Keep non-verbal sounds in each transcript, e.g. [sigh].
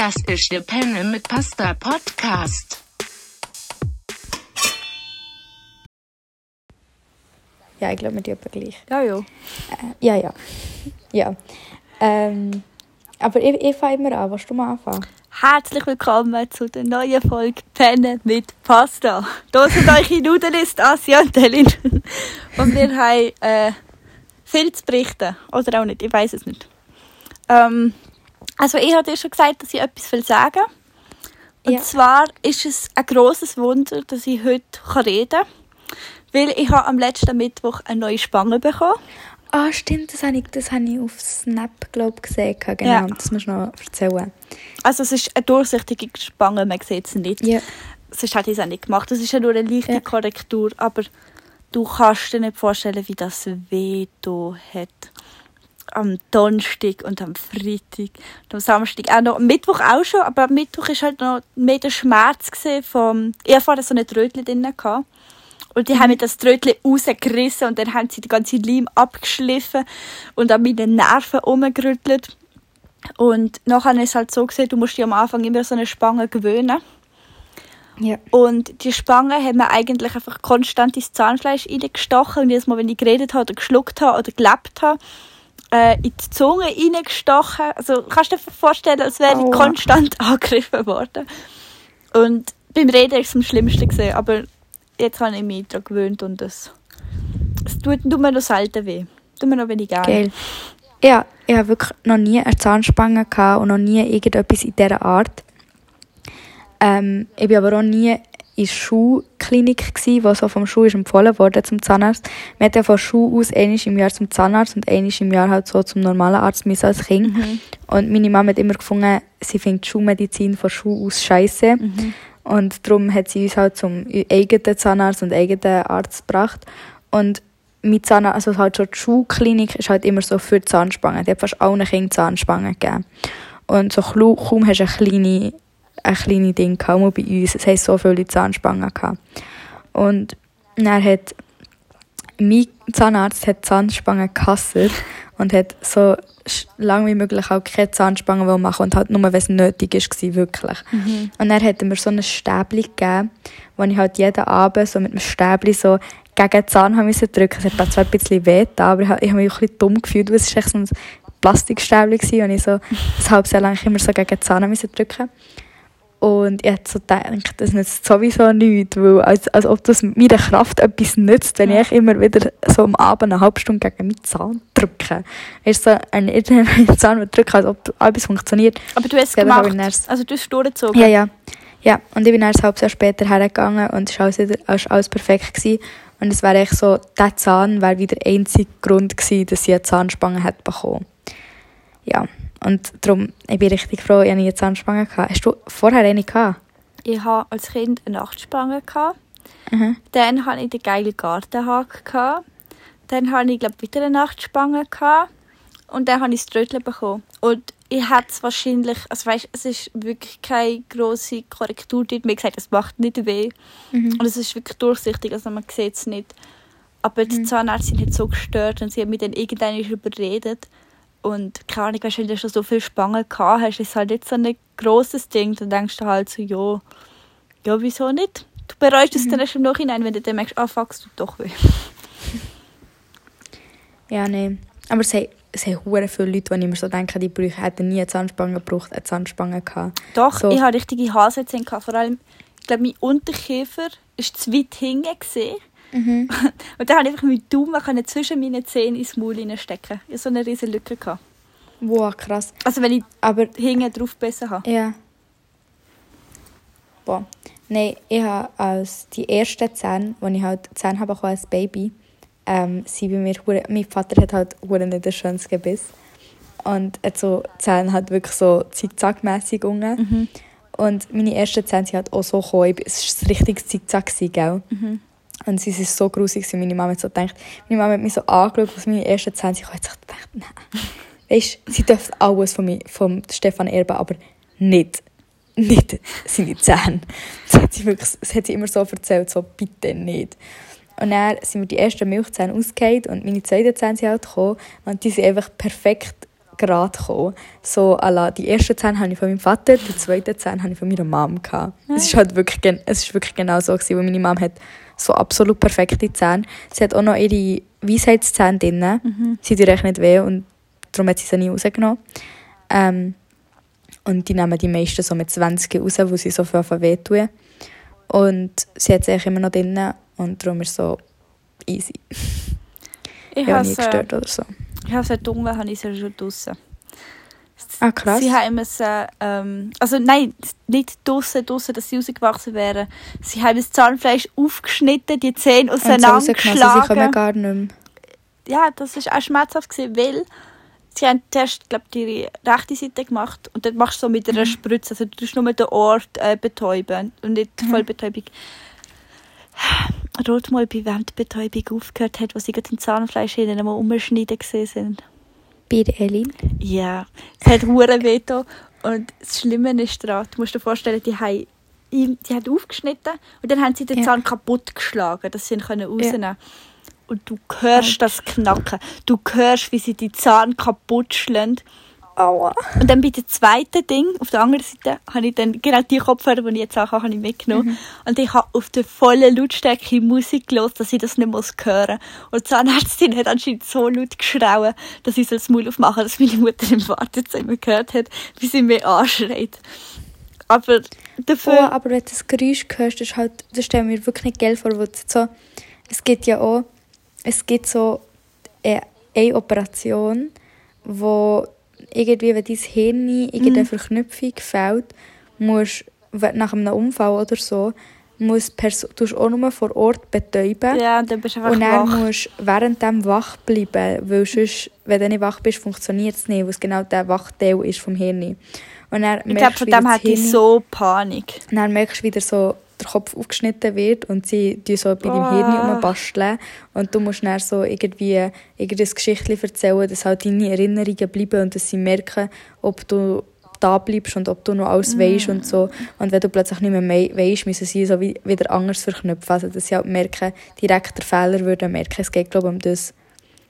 Das ist der Penne mit Pasta Podcast. Ja, ich glaube, mit dir gleich. Ja, ja. Äh, ja, ja. Ja. Ähm, aber ich, ich fange immer an. Willst du mal anfangen? Herzlich willkommen zu der neuen Folge Penne mit Pasta. Hier sind [laughs] eure Nudelist Asia und Elin. Und wir haben äh, viel zu berichten. Oder auch nicht, ich weiß es nicht. Ähm, also ich habe dir schon gesagt, dass ich etwas will sagen Und Ja. zwar ist es ein grosses Wunder, dass ich heute reden kann. Weil ich habe am letzten Mittwoch eine neue Spange bekommen. Ah, stimmt. Das habe ich, das habe ich auf Snap, glaube gesehen. Genau, Ja. das musst du noch erzählen. Also es ist eine durchsichtige Spange, man sieht sie nicht. Ja. sonst hätte ich es auch nicht gemacht. Das ist ja nur eine leichte Ja. Korrektur, aber du kannst dir nicht vorstellen, wie das weh hat. Am Donnerstag und am Freitag und am Samstag auch noch. Am Mittwoch auch schon, aber am Mittwoch ist halt noch mehr der Schmerz vom... Ich hatte so eine Trötchen drin. Gehabt. Und die haben mir das Trötchen rausgerissen und dann haben sie die ganze Leim abgeschliffen und an meinen Nerven umgerüttelt. Und nachher ist es halt so gesehen, du musst dich am Anfang immer so eine Spange gewöhnen. Ja. Und die Spange hat mir eigentlich einfach konstant ins Zahnfleisch reingestochen. Und jedes Mal, wenn ich geredet habe oder geschluckt habe oder gelebt habe, äh, in die Zunge reingestochen. Also kannst du dir vorstellen, als wäre ich konstant [laughs] angegriffen worden. Und beim Reden war es am schlimmsten. Gewesen, aber jetzt habe ich mich daran gewöhnt und es, es tut, tut mir noch selten weh. Tut mir noch wenig gerne. Geil. Ja, ich habe wirklich noch nie eine Zahnspange gehabt und noch nie irgendetwas in dieser Art. Ähm, ich war aber auch nie in der Schulklinik, gsi, wo so vom Schuh ist empfohlen wurde zum Zahnarzt. Wir hatten ja von Schuh aus einmal im Jahr zum Zahnarzt und einmal im Jahr halt so zum normalen Arzt müssen als Kind. Mhm. Und meine Mama hat immer gefunden, sie findet die Schulmedizin von Schuh aus scheiße. Mhm. Und darum hat sie uns halt zum eigenen Zahnarzt und eigenen Arzt gebracht. Und mein Zahnarzt, also halt schon die Schulklinik, ist halt immer so für die Zahnspangen. Die hat fast allen Kindern Zahnspangen gegeben. Und so kaum hast du eine kleine, ein kleines Ding gehabt, auch bei uns. Es haben so viele Zahnspangen gehabt. Und dann hat mein Zahnarzt hat Zahnspangen gehasst und hat so lange wie möglich auch keine Zahnspangen machen und halt nur, wenn es nötig war, wirklich. Mhm. Und dann hat er mir so ein Stäbli gegeben, wo ich halt jeden Abend so mit dem Stäbli so gegen den Zahn haben müssen drücken. Es hat zwar ein bisschen weh aber ich habe ich habe mich auch ein bisschen dumm gefühlt, weil es war echt so ein Plastikstäbli gewesen, und ich so ein halbes Jahr lang immer so gegen den Zahn müssen drücken und ich hätte so gedacht, das nützt sowieso nichts, weil als, als ob das mit meiner Kraft etwas nützt, wenn ich immer wieder so am Abend eine halbe Stunde gegen meinen Zahn drücke. Ist so ein [laughs] einen Zahn drücken, als ob etwas funktioniert. Aber du hast es habe gemacht. dann- Also du hast es durchgezogen. Ja, ja. Ja, und ich bin dann ein halbes Jahr später hergegangen und es war alles, wieder, alles perfekt. Gewesen. Und es wäre echt so, der Zahn wäre wieder der einzige Grund gewesen, dass ich eine Zahnspange hätte bekommen. Ja, und darum, ich bin richtig froh, ich hatte nie eine Zahnspange. Gehabt. Hast du vorher eine gehabt? Ich hatte als Kind eine Nachtspange. Mhm. Dann hatte ich den geilen Gartenhag. Gehabt. Dann hatte ich, glaube wieder eine Nachtspange. Und dann habe ich das Trötchen bekommen. Und ich hätte es wahrscheinlich, also weißt, es ist wirklich keine grosse Korrektur dort. Mir gesagt, es macht nicht weh. Mhm. Und es ist wirklich durchsichtig, also man sieht es nicht. Aber die Zahnärztin hat so gestört und sie hat mich dann irgendwann überredet. Und keine Ahnung, weißt, wenn du schon so viele Spangen gehabt hast, ist halt nicht so ein grosses Ding. Dann denkst du halt so, ja, ja, wieso nicht? Du bereust es dann erst im Nachhinein, wenn du dann merkst, ah, fuck, es tut doch weh. [laughs] Ja, nein. Aber es haben, es haben hure viele Leute, die immer so denken, die bräuchten- hätten nie eine Zahnspange gebraucht, eine Zahnspange gehabt. Doch, So. ich hatte richtige Haselzähne. gehabt. Vor allem, ich glaube, mein Unterkiefer war zu weit hinten. Mhm. [laughs] Und dann konnte ich einfach mit Daumen zwischen meinen Zähnen ins Maul hineinstecken. Ich hatte so eine riesige Lücke. Gehabt. Wow, krass. Also wenn ich Aber hinten drauf besser habe. Ja. Boah. Nein, ich habe als die ersten Zähne, als ich halt Zähne habe als Baby, ähm, sind bei mir, mein Vater hat halt nicht ein schönes Gebiss. Und hat so Zähne halt wirklich so zickzackmässig unten. Mhm. Und meine ersten Zähne sind halt auch so gekommen. Es war ein richtiges Zickzack, gell? Mhm. Und sie ist so grusig, meine Mama so gedacht, meine Mama hat mich so angeschaut, was meine ersten Zähne sind. Ich habe gedacht, nein. Weißt, sie dürfen alles von, mir, von Stefan erben, aber nicht, nicht seine Zähne. Das hat sie, das hat sie immer so erzählt, so bitte nicht. Und dann sind mir die ersten Milchzähne ausgefallen und meine zweiten Zähne sind halt gekommen und die sind einfach perfekt gerade gekommen. So, la, die ersten Zähne habe ich von meinem Vater, die zweiten Zähne habe ich von meiner Mom. Gehabt. Es ist halt wirklich, es ist wirklich genau so gewesen, weil meine Mom hat so absolut perfekte Zähne. Sie hat auch noch ihre Weisheitszähne drin. Mhm. Sie tun nicht weh und darum hat sie sie nie rausgenommen. Ähm, und die nehmen die meisten so mit 20 raus, wo sie so viel wehtun. Und sie hat sie eigentlich immer noch drin und darum ist es so easy. Ich Ja, habe nie äh, gestört oder so. Ich habe es dunkel, habe ich es schon draussen. Ah, krass. Sie haben es, äh, ähm, also nein, nicht draussen, draussen, dass sie rausgewachsen wären. Sie haben das Zahnfleisch aufgeschnitten, die Zähne rausgenommen, sie kommen auseinandergeschlagen. gar nicht mehr. Ja, das war auch schmerzhaft, gewesen, weil sie haben zuerst, glaube ihre rechte Seite gemacht und dann machst du so mit einer Spritze, also du tust nur den Ort äh, betäuben und nicht die Vollbetäubung. Rot mal, bei wem die Betäubung aufgehört hat, wo sie gerade im Zahnfleisch hinten mal umschneiden gesehen sind. Bei der Elin. Ja, es hat hure getan. Und das Schlimme ist daran, du musst dir vorstellen, die haben, die haben aufgeschnitten und dann haben sie den Ja. Zahn kaputt geschlagen, dass sie ihn können rausnehmen Und du hörst das Knacken. Du hörst, wie sie die Zahn kaputt schlagen. Aua. Und dann bei dem zweiten Ding, auf der anderen Seite, habe ich dann genau die Kopfhörer, die ich jetzt auch habe, habe ich mitgenommen. Und ich habe auf der vollen Lautstärke Musik gehört, dass ich das nicht muss hören muss. Und die Zahnärztin hat anscheinend so laut geschrauen, dass ich das Maul aufmachen dass meine Mutter im Wartezimmer gehört hat, wie sie mich anschreit. Aber Oh, dafür... aber wenn du das Geräusch hörst, das, halt, das stelle mir wirklich nicht geil vor. So, es gibt ja auch es gibt so eine, eine Operation, wo irgendwie, wenn dein Hirn irgendeine Verknüpfung fehlt, musst nach einem Unfall oder so, muss Perso tust du auch nur vor Ort betäuben. ja, und dann bist du einfach Und dann wach. musst du während dem wach bleiben, weil sonst, wenn du nicht wach bist, funktioniert es nicht, weil es genau der Wachteil ist vom Hirn. Und dann Ich glaube, von dem hatte ich so Panik. dann merkst du wieder so, der Kopf aufgeschnitten wird und sie die so bei deinem Ah. Hirn rumbasteln. Und du musst dann so irgendwie irgendein Geschichtchen erzählen, dass halt deine Erinnerungen bleiben und dass sie merken, ob du da bleibst und ob du noch alles Mm. weisst und so. Und wenn du plötzlich nicht mehr weisst, müssen sie so wie, wieder anders verknüpfen. Also dass sie halt merken, direkt der Fehler würden merken. Es geht glaube ich um das.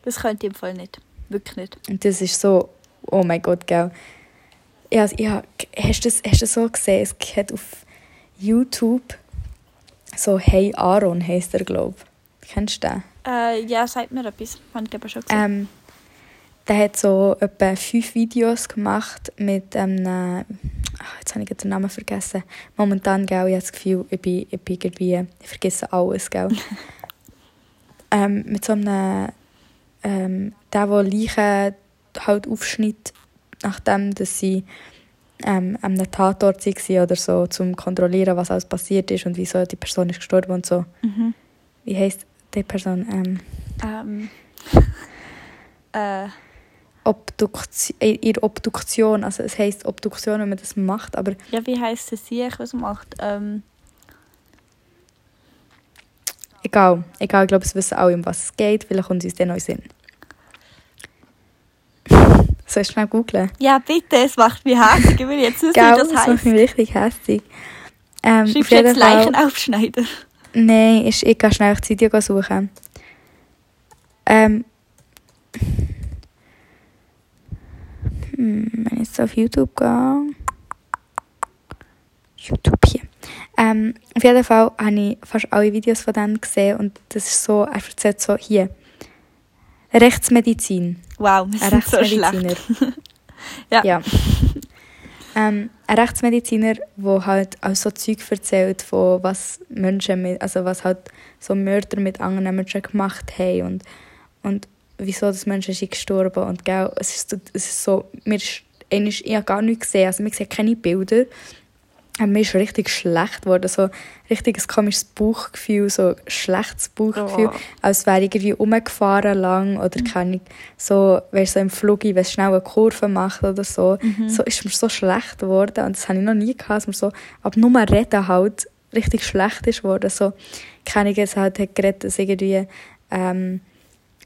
Das könnte ich im Fall nicht. Wirklich nicht. Und das ist so, oh mein Gott, gell. Ja, ja, hast du das, hast du das so gesehen? Es gibt auf YouTube so Hey Aaron heisst er, glaube ich. Kennst du den? Äh, ja, sagt mir etwas. Habe ich aber schon gesehen. Ähm, der hat so etwa fünf Videos gemacht mit einem, ach, jetzt habe ich den Namen vergessen. Momentan, gell, ich habe das Gefühl, ich bin, ich bin irgendwie, ich vergesse alles, gell. [laughs] ähm, mit so einem, ähm, der, der Leichen halt aufschnitt, nachdem dass sie ähm, an einem Tatort waren oder so, zum kontrollieren, was alles passiert ist und wieso die Person ist gestorben und so. mhm. Wie heisst die Person? Ähm, ähm, [laughs] äh, Obduktion, äh, ihre Obduktion, also es heisst Obduktion, wenn man das macht, aber ja, wie heisst es sie, was er macht? Ähm, egal, egal, ich glaube, es wissen alle, um was es geht, vielleicht kommt es uns dann noch in den Sinn. Sollst du schnell googeln? ja, bitte, es macht mich hässlich. Ich will jetzt wissen, Gell, wie das das macht mich richtig hässlich. Ähm, Schreibst du jetzt Fall- Leichen aufschneiden? Nein, ich, ich gehe schnell das Video suchen. Ähm. Hm, wenn ich jetzt auf YouTube gehe. YouTube hier. Ähm, auf jeden Fall habe ich fast alle Videos von dem gesehen und das ist so, er erzählt so hier. Rechtsmedizin. Wow, wir Ein sind so Rechtsmediziner. schlecht. [laughs] Ja. ja. ähm, ein Rechtsmediziner, der halt auch so Zeug erzählt, von was Menschen mit, also was halt so Mörder mit anderen Menschen gemacht haben und, und wieso das Menschen sind gestorben und gell, es ist, so- es ist so, mir ist, ich habe gar nichts gesehen, also man sieht keine Bilder, mir ist richtig schlecht geworden, so richtig ein komisches Bauchgefühl, so ein schlechtes Bauchgefühl, Oh. als wäre ich irgendwie umgefahren lang oder kann ich so, weißt, so im Flug, wenn es schnell eine Kurve macht oder so, so ist mir so schlecht geworden und das habe ich noch nie gehabt, dass mir so ab nur reden halt richtig schlecht ist geworden, so keine es halt hat geredet, dass irgendwie ähm,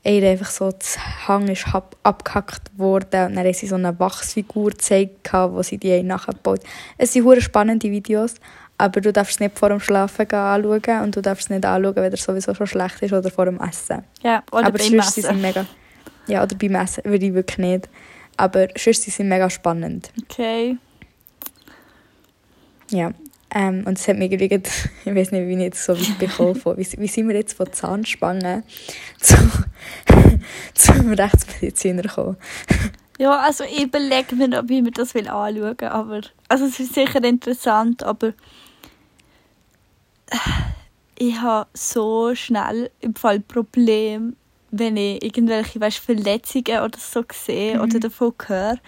ihr einfach so das Hang ist ab, abgehackt worden und dann haben sie so eine Wachsfigur gezeigt, wo sie die haben nachgebaut Es sind spannende Videos, aber du darfst es nicht vor dem Schlafen gehen anschauen und du darfst es nicht anschauen, wenn er sowieso schon schlecht ist oder vor dem Essen. Ja, oder aber beim sie Messen. sind mega... Ja, oder beim Essen würde ich wirklich nicht. Aber sonst sie sind mega spannend. Okay. Ja. Ähm, und es hat mich irgendwie, [laughs] ich weiß nicht, wie ich jetzt so weit bekommen wie, wie sind wir jetzt von Zahnspangen [laughs] zu, zum Rechtsmediziner gekommen? Ja, also ich überlege mir, ob ich mir das will anschauen will. Aber, also es ist sicher interessant, aber ich habe so schnell im Fall Problem, wenn ich irgendwelche weißt, Verletzungen oder so sehe oder davon höre,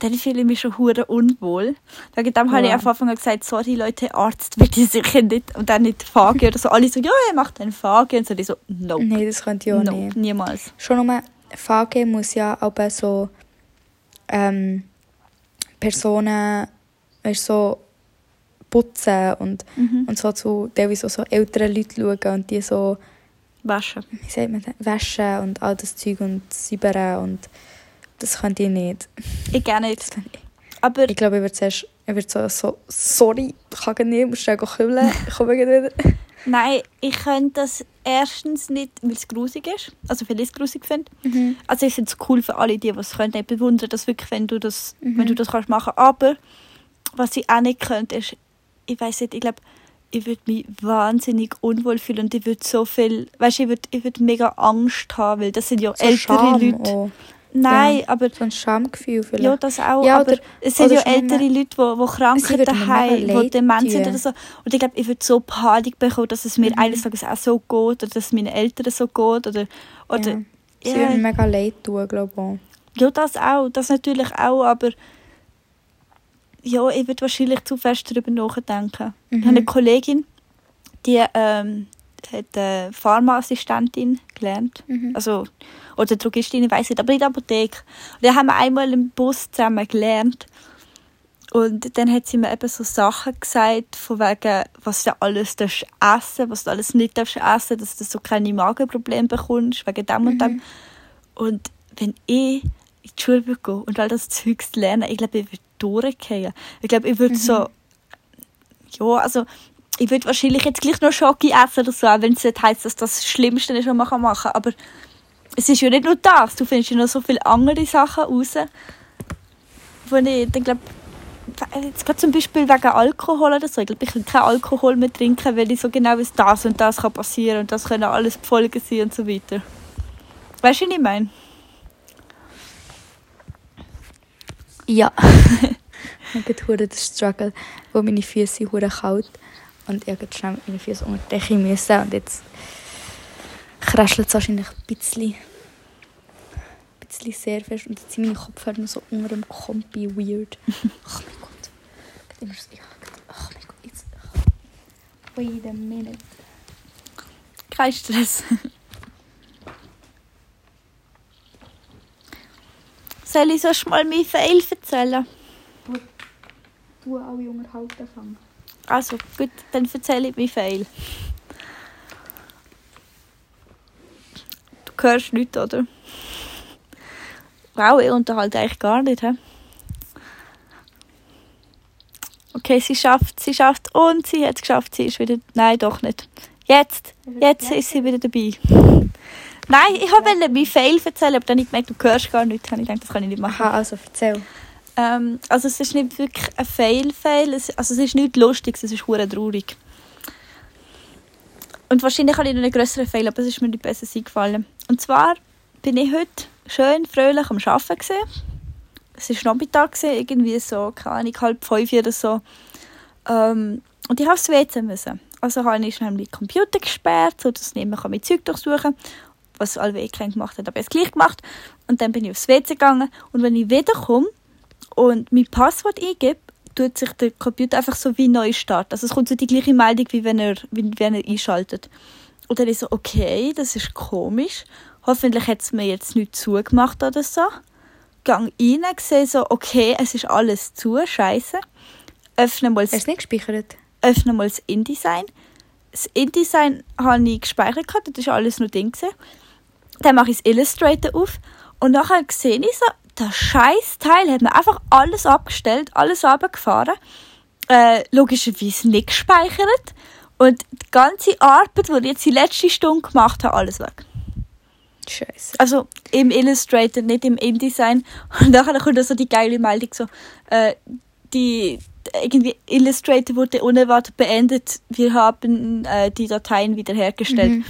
dann fühle ich mich schon hure unwohl. Wegen dem habe ich Ja. am Anfang gesagt, sorry Leute, Arzt wird ich sicher nicht und dann nicht Fage oder so. Alle so, ja, er macht einen Fage und so. Ich so, nope, Nein, das könnte ich auch nope, nicht. niemals. Schon nur VG muss ja aber so ähm, Personen weißt, so putzen und, Mhm. und so zu teilweise so älteren Leuten schauen und die so, Waschen. wie sagt man das, waschen und all das Zeug und säubern und das könnte ich nicht. Ich gerne nicht. Aber Ich glaube, ich würde zuerst, ich würde so, so sorry, ich kann nicht, musst schnell kühlen, ich komme wieder. [laughs] Nein, ich könnte das erstens nicht, weil es grusig ist. Also, weil ich es grusig finde. Also, ich finde es cool für alle, die was können. Ich bewundere das wirklich, wenn du das, wenn du das kannst machen. Aber was ich auch nicht könnte, ist, ich weiß nicht, ich glaube, ich würde mich wahnsinnig unwohl fühlen und ich würde so viel, weißt du, ich würde ich würd mega Angst haben, weil das sind ja So ältere Scham Leute. auch. Nein, Ja. aber So ein Schamgefühl vielleicht. ja, das auch. Ja, aber oder- es sind ja ältere Leute, die, krank sind daheim, die dement sind oder so. Und ich glaube, ich würde so Panik bekommen, dass es mir Mhm. eines Tages auch so geht oder dass es meinen Eltern so geht. Oder, oder ja. Sie ja. würden mir mega leid tun, glaube ich auch. ja, das auch. Das natürlich auch, aber ja, ich würde wahrscheinlich zu fest darüber nachdenken. Ich habe eine Kollegin, die ähm, hat äh, Pharmaassistentin gelernt. Also, oder Drogistin, ich weiß nicht, aber in der Apotheke. Und dann haben wir einmal im Bus zusammen gelernt. Und dann hat sie mir eben so Sachen gesagt, von wegen, was du alles darfst essen, was du alles nicht darfst essen, dass du so keine Magenprobleme bekommst, wegen dem und dem. Und wenn ich in die Schule würde gehen und all das Zeugs lernen, ich glaube, ich würde durchgehen. Ich glaube, ich würde so, ja, also, ich würde wahrscheinlich jetzt gleich noch Schoki essen oder so, auch wenn es nicht heisst, dass das das Schlimmste ist, was man machen kann. Aber es ist ja nicht nur das, du findest ja noch so viele andere Sachen raus, wo ich dann glaube, jetzt gerade zum Beispiel wegen Alkohol oder so, ich glaube, ich kann keinen Alkohol mehr trinken, weil ich so genau weiß, das und das kann passieren und das können alles Folgen sein und so weiter. Weißt du, was ich meine? Ja. [laughs] ich habe den Struggle, wo meine Füße sind kalt und ich habe schnell mit meinen Füßen unter die Decke müssen und jetzt kraschelt es wahrscheinlich ein bisschen, ein bisschen sehr fest und jetzt sind meine Kopfhörer noch so unter dem Kompi weird. [laughs] Oh mein Gott. Gerade Immer so, ja, oh mein Gott, jetzt. Wait a minute. Kein Stress. Soll ich sonst mal mein Fail erzählen? Du alle unterhalten fangen. Also, gut, dann erzähle ich mein Fail. Du hörst nichts, oder? Wow, ich unterhalte eigentlich gar nicht, hä? Okay, sie schafft, sie schafft und sie hat es geschafft, sie ist wieder... Nein, doch nicht. Jetzt, jetzt ist sie wieder dabei. Nein, ich wollte mein Fail erzählen, aber dann habe ich gemerkt, du hörst gar nichts. Ich gedacht, das kann ich nicht machen. Aha, also erzähl. Ähm, also es ist nicht wirklich ein Fail-Fail, also es ist nicht lustig, es ist hure traurig. Und wahrscheinlich habe ich noch einen grösseren Fail, aber es ist mir nicht besser eingefallen. Und zwar bin ich heute schön fröhlich am Arbeiten. Es war Nachmittag, irgendwie so, keine Ahnung, halb fünf oder so. Ähm, und ich habe aufs WC müssen. Also habe ich schnell meinen Computer gesperrt, sodass ich nicht mehr Zeug durchsuchen kann. Was alle kein gemacht hat, aber ich es gleich gemacht. Und dann bin ich aufs WC gegangen. Und wenn ich wiederkomme und mein Passwort eingebe, tut sich der Computer einfach so wie neu starten. Also es kommt so die gleiche Meldung, wie wenn er, wie wenn er einschaltet. Und dann ist so, okay, das ist komisch. Hoffentlich hat es mir jetzt nicht zugemacht oder so. Gang rein, sehe so, okay, es ist alles zu, scheiße. Öffne mal Hast du es nicht gespeichert? öffne mal das InDesign. Das InDesign habe ich gespeichert, gehabt, das war alles drin. gewesen. Dann mache ich das Illustrator auf und nachher sehe ich so, das scheiß Teil hat mir einfach alles abgestellt, alles runtergefahren. Äh, logischerweise nicht gespeichert. Und die ganze Arbeit, die ich jetzt die letzte Stunde gemacht habe, alles weg. Scheiße. Also im Illustrator, nicht im InDesign. [laughs] Und nachher kommt so die geile Meldung so, äh, die irgendwie Illustrator wurde unerwartet beendet. Wir haben äh, die Dateien wiederhergestellt. Mhm.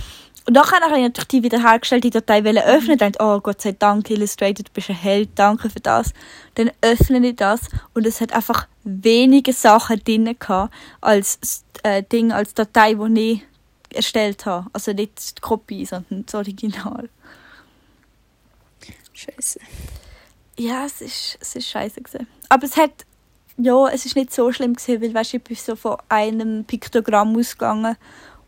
Und nachher habe ich natürlich die wiederhergestellt, die Datei wollen öffnen und dachte, oh Gott sei Dank, Illustrator, du bist ein Held, danke für das. Dann öffne ich das und es hat einfach wenige Sachen drin gehabt, als äh, Ding, als Datei, die ich erstellt habe. Also nicht die Kopie, sondern das Original. Scheiße. Ja, es ist, es ist scheiße gewesen. Aber es hat, ja, es ist nicht so schlimm gewesen, weil, weißt, ich bin so von einem Piktogramm ausgegangen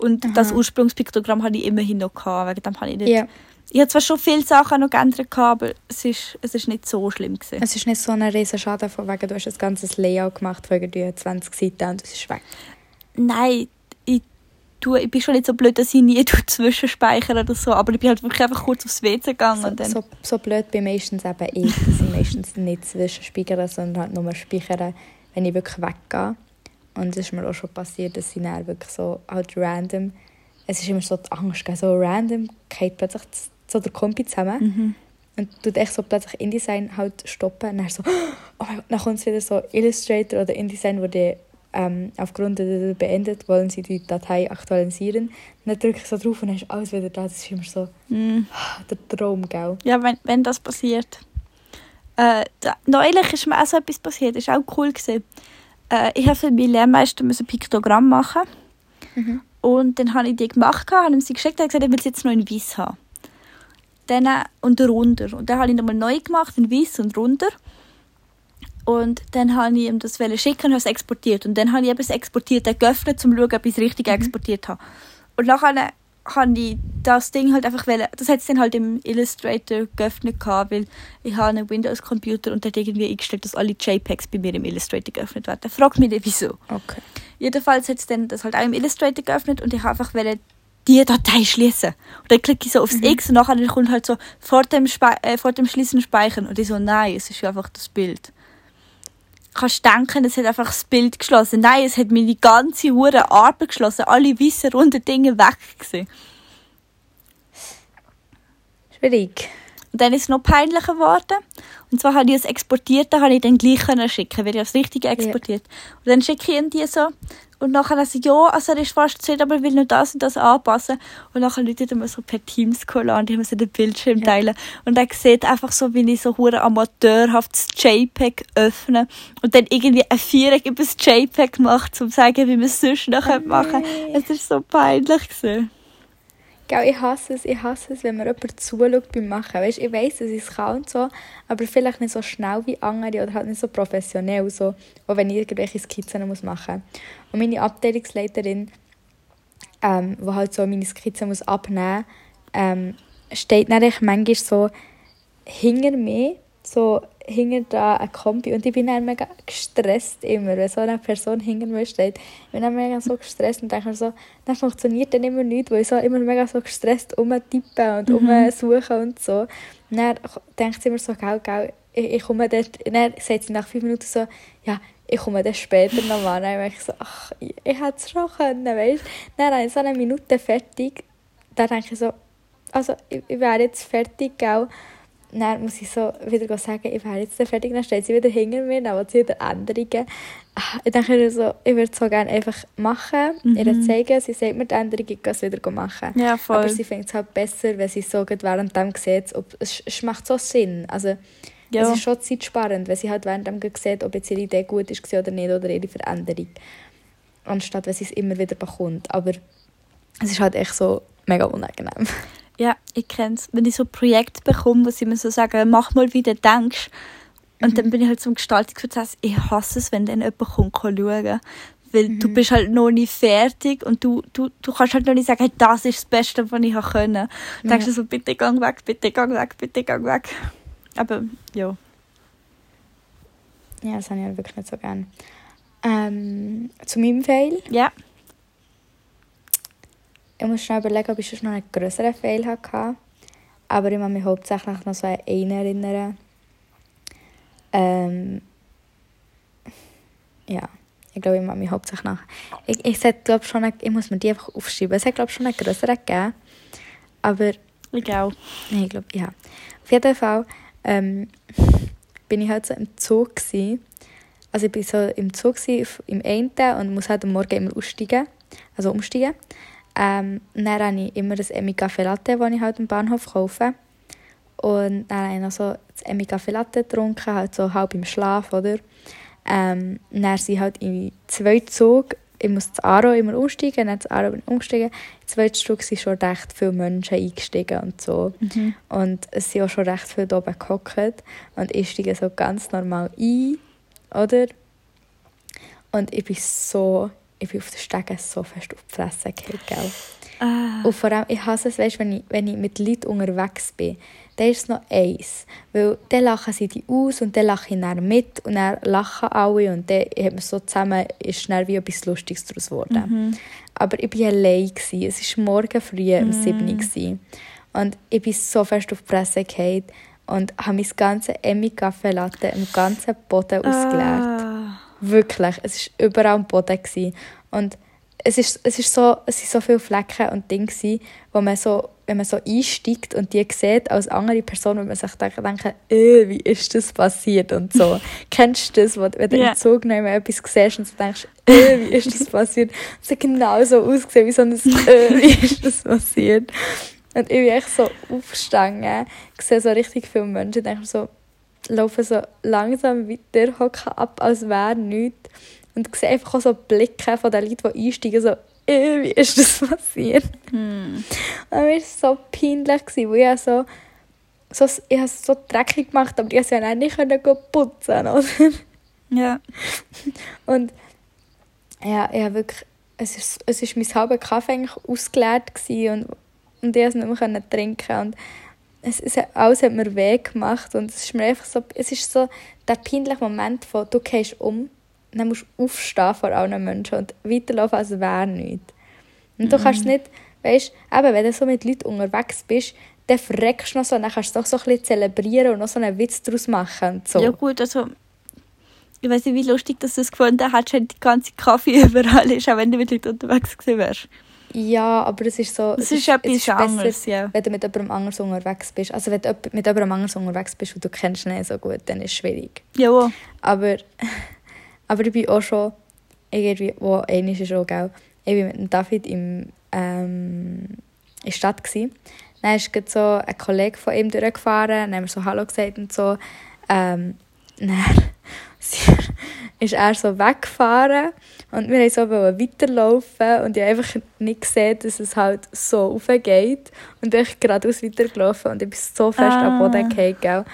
und Aha. das Ursprungspiktogramm hatte ich immerhin noch gehabt, wegen dem habe ich nicht... Ja. Ich habe zwar schon viele Sachen noch geändert, aber es ist, es ist nicht so schlimm gewesen. Es ist nicht so ein riesen Schaden, von wegen du hast ein ganzes Layout gemacht von irgendwie 20 Seiten und es ist weg. Nein, ich, tue, ich bin schon nicht so blöd, dass ich nie [laughs] zwischenspeichere oder so, aber ich bin halt wirklich einfach kurz aufs WC gegangen So, und dann... so, so blöd bin meistens eben ich, dass ich meistens nicht zwischenspeichern, sondern halt nur speichern, wenn ich wirklich weggehe. Und es ist mir auch schon passiert, dass ich dann wirklich so halt random, es ist immer so die Angst, so random geht plötzlich so der Kompi zusammen Mhm. und tut echt so plötzlich InDesign halt stoppen und dann so, [gasps] oh mein Gott, dann kommt es wieder so Illustrator oder InDesign wurde ähm, aufgrund der beendet, wollen sie die Datei aktualisieren. Und dann drücke ich so drauf und dann ist alles wieder da. Das ist immer so Mm. [sighs] der Traum, gell? Ja, wenn, wenn das passiert. Äh, da, neulich ist mir auch so etwas passiert, das war auch cool. Gewesen. Äh, ich habe für meinen Lehrmeister ein Piktogramm machen. Mhm. Und dann habe ich die gemacht, habe ihm sie geschickt und gesagt, ich will es jetzt noch in weiß haben. Dann, äh, und runter. Und dann habe ich nochmal neu gemacht, in weiß und runter. Und dann habe ich ihm das schicken und habe es exportiert. Und dann habe ich eben das Exportierte geöffnet, um zu schauen, ob ich es richtig exportiert habe. Und nachher habe ich das Ding halt einfach wollen, das hat es dann halt im Illustrator geöffnet gehabt, weil ich habe einen Windows-Computer und der hat irgendwie eingestellt, dass alle JPEGs bei mir im Illustrator geöffnet werden. Frag mich nicht, wieso. Okay. Jedenfalls hat es dann das halt auch im Illustrator geöffnet und ich habe einfach wollen, die Datei schließen. Und dann klicke ich so aufs X und nachher kommt halt so vor dem, Spe äh, vor dem Schließen speichern. Und ich so, nein, es ist ja einfach das Bild. Kannst denken, es hat einfach das Bild geschlossen. Nein, es hat meine ganze hure Arbeit geschlossen. Alle weißen runden Dinge weg gewesen. Schwierig. Und dann ist es noch peinlicher geworden. Und zwar habe ich es exportiert, da habe ich dann gleich können schicken, weil ich das Richtige exportiert. Und dann schicke ich ihm die so. Und nachher dann so, ja, also er ist fast zufrieden, aber ich will nur das und das anpassen. Und nachher Leute dann so per Teams an, die haben so den Bildschirm teilen. Und er sieht einfach so, wie ich so hure amateurhaft das JPEG öffne. Und dann irgendwie ein Viereck über das JPEG macht, um zu sagen, wie man es sonst noch machen könnte. Es ist so peinlich gewesen. Gell, ich hasse es, ich hasse es, wenn mir jemand zuschaut beim Machen. Weißt, ich weiss, dass ich es kann und so, aber vielleicht nicht so schnell wie andere oder halt nicht so professionell, so, auch wenn ich irgendwelche Skizzen muss machen Und meine Abteilungsleiterin, ähm, die halt so meine Skizzen muss abnehmen muss, ähm, steht echt manchmal so hinter mir, so hinter da ein Kompi und ich bin dann mega gestresst immer, wenn so eine Person hinter mir steht. Ich bin dann mega so gestresst und denke mir so, dann funktioniert dann immer nichts, weil ich so immer mega so gestresst rumtippen und Mhm. rumsuchen und so. Und dann denkt sie immer so, gell, gell, ich, ich komme dort, und dann sagt sie nach fünf Minuten so, ja, ich komme dann später nochmal. Dann denke ich so, ach, ich, ich hätte es schon können, weißt du. Dann habe ich so eine Minute fertig, dann denke ich so, also ich, ich wäre jetzt fertig, gell. Dann muss ich so wieder sagen, ich wäre jetzt fertig, dann steht sie wieder hinter mir, dann will sie wieder Änderungen. Ah, Ich denke so, ich würde es so gerne einfach machen, ihr zeigen, sie sagt mir die Änderung, ich kann es wieder machen. Ja, voll. Aber sie findet es halt besser, wenn sie so während dem sieht, ob, es, es macht so Sinn. Also, Ja. es ist schon zeitsparend, wenn sie halt während dem sieht, ob jetzt ihre Idee gut ist oder nicht, oder ihre Veränderung. Anstatt, wenn sie es immer wieder bekommt. Aber es ist halt echt so mega unangenehm. Ja, ich kenne es. Wenn ich so Projekte bekomme, wo sie mir so sagen, mach mal, wie du denkst. Und dann bin ich halt zum Gestaltungsprozess. Ich hasse es, wenn dann jemand kommt, kann schauen Weil du bist halt noch nicht fertig und du, du, du kannst halt noch nicht sagen, hey, das ist das Beste, was ich können. Dann denkst du so, bitte gang weg, bitte gang weg, bitte gang weg. Aber ja. Ja, das habe ich halt wirklich nicht so gerne. Ähm, zu meinem Fail. Ja. Ich muss schnell überlegen, ob ich schon noch einen größeren Fail hatte. Aber ich kann mich hauptsächlich noch so an einen erinnern. Ähm, ja, ich glaube, ich mache mich hauptsächlich nach. Ich, ich, glaub, schon, einen- ich muss mir die einfach aufschreiben. Es hat, glaube ich, schon einen größeren gegeben. Aber Ich auch. Ich glaube, ja. Auf jeden Fall ähm, [laughs] bin ich halt so im Zug. Gewesen. Also ich bin so im Zug gewesen, im einen und muss halt am Morgen immer aussteigen, also umsteigen. Ähm, dann habe ich immer das Emmy Café Latte, das ich halt am Bahnhof kaufe. Und dann habe ich noch so das Emmy Café Latte getrunken, halt so halb im Schlaf, oder? Ähm, dann sind halt in zwei Zug, ich muss zu Aro immer umsteigen, dann zu Aro umgestiegen. Im zweiten Stück sind schon recht viele Menschen eingestiegen und so. Und es sind auch schon recht viele oben gehockt. Und ich steige so ganz normal ein, oder? Und ich bin so, ich bin auf den Stegen so fest auf die Fresse gefallen? Ah. Und vor allem, ich hasse es, weißt, wenn, ich, wenn ich mit Leuten unterwegs bin, dann ist es noch eins. Weil dann lachen sie die aus und dann lache ich dann mit und dann lachen alle und dann hat man so zusammen, ist schnell wie etwas Lustiges daraus geworden. Aber ich war allein. Gewesen. Es war morgen früh um 7 Uhr. gewesen. Und ich bin so fest auf die Presse gefallen und habe mein ganzes Emmy-Kaffee Latte im ganzen Boden ausgeleert. Wirklich, es war überall am Boden. Gewesen. Und es, ist, es, ist so, es sind so viele Flecken und Dinge, gewesen, wo man so, wenn man so einsteigt und die sieht als andere Person, wo man sich denkt, äh, wie ist das passiert und so. [laughs] Kennst du das, wo, wenn du Ja. im Zug noch immer etwas siehst und du denkst, äh, wie ist das [laughs] passiert? Es hat genau so ausgesehen, wie so ein äh, wie [laughs] ist das passiert? Und ich bin echt so aufgestanden, ich sehe so richtig viele Menschen, denke mir so, laufen so langsam weiter, hocken ab, als wäre nichts. Und sehe einfach auch so Blicke von den Leuten, die einsteigen, so, äh, wie ist das passiert? Hm. Und mir war es so peinlich, weil ich so, so, ich habe es so dreckig gemacht, aber ich konnte es ja nicht können putzen oder? Ja. Und ja, ich habe wirklich, es ist, es ist mein halber Kaffee eigentlich ausgeleert gewesen und, und ich konnte es nicht mehr trinken und es, hat, alles hat mir weh gemacht und es ist mir einfach so, es ist so der peinliche Moment von, du gehst um, dann musst du aufstehen vor allen Menschen und weiterlaufen, als wäre nichts. Und du kannst es nicht, weißt du, wenn du so mit Leuten unterwegs bist, dann verreckst du noch so, dann kannst du doch so ein bisschen zelebrieren und noch so einen Witz daraus machen und so. Ja gut, also ich weiß nicht, wie lustig dass du es gefunden hast, wenn die ganze Kaffee [laughs] überall ist, auch wenn du mit Leuten unterwegs gewesen wärst. Ja, aber es ist so. Es es ist etwas besser, anderes, ja. Wenn du mit jemandem anders unterwegs bist. Also, wenn du mit jemandem anders unterwegs bist und du kennst ihn nicht so gut, dann ist es schwierig. Ja, Aber, aber ich bin auch schon irgendwie, wo einmal ist auch, gell, ich war mit dem David im, ähm, in der Stadt. Gewesen. Dann ist so ein Kollege von ihm durchgefahren, dann haben wir so Hallo gesagt und so. Ähm, dann [laughs] ist er so weggefahren und wir wollten so weiterlaufen und ich habe einfach nicht gesehen, dass es halt so raufgeht und ich bin geradeaus weitergelaufen und ich bin so fest am Boden Ah. gefallen.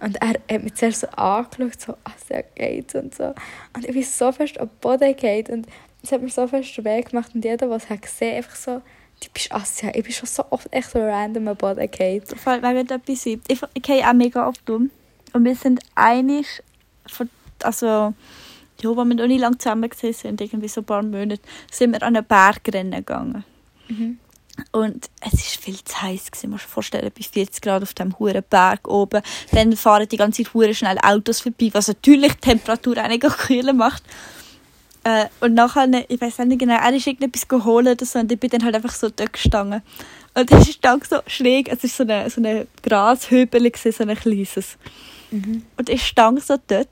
Und er hat mich zuerst so angeschaut, so, ah, sehr geht's und so. Und ich bin so fest am Boden gefallen und es hat mir so fest weh gemacht und jeder, der es hat gesehen, einfach so, du bist Assia. Ich bin schon so oft echt so random am Boden gefallen. da fällt mir gerade etwas ein. Ich, ich gehe auch mega oft um. Und wir sind einig, also, ja, wo wir noch nicht lange zusammen gewesen sind, irgendwie so ein paar Monate, sind wir an einen Bergrennen gegangen. Mhm. Und es war viel zu heiß. Gewesen. Man muss sich vorstellen, bei 40 Grad auf dem hohen Berg oben. Dann fahren die ganze Zeit schnell Autos vorbei, was natürlich die Temperatur einiger kühler macht. Äh, und nachher, ich weiß nicht genau, er ist irgendetwas geholt oder so und ich bin dann halt einfach so dort gestanden. Und es ist dann so schräg, es ist so eine, so eine Grashübel, so ein kleines. Und ich stand so dort.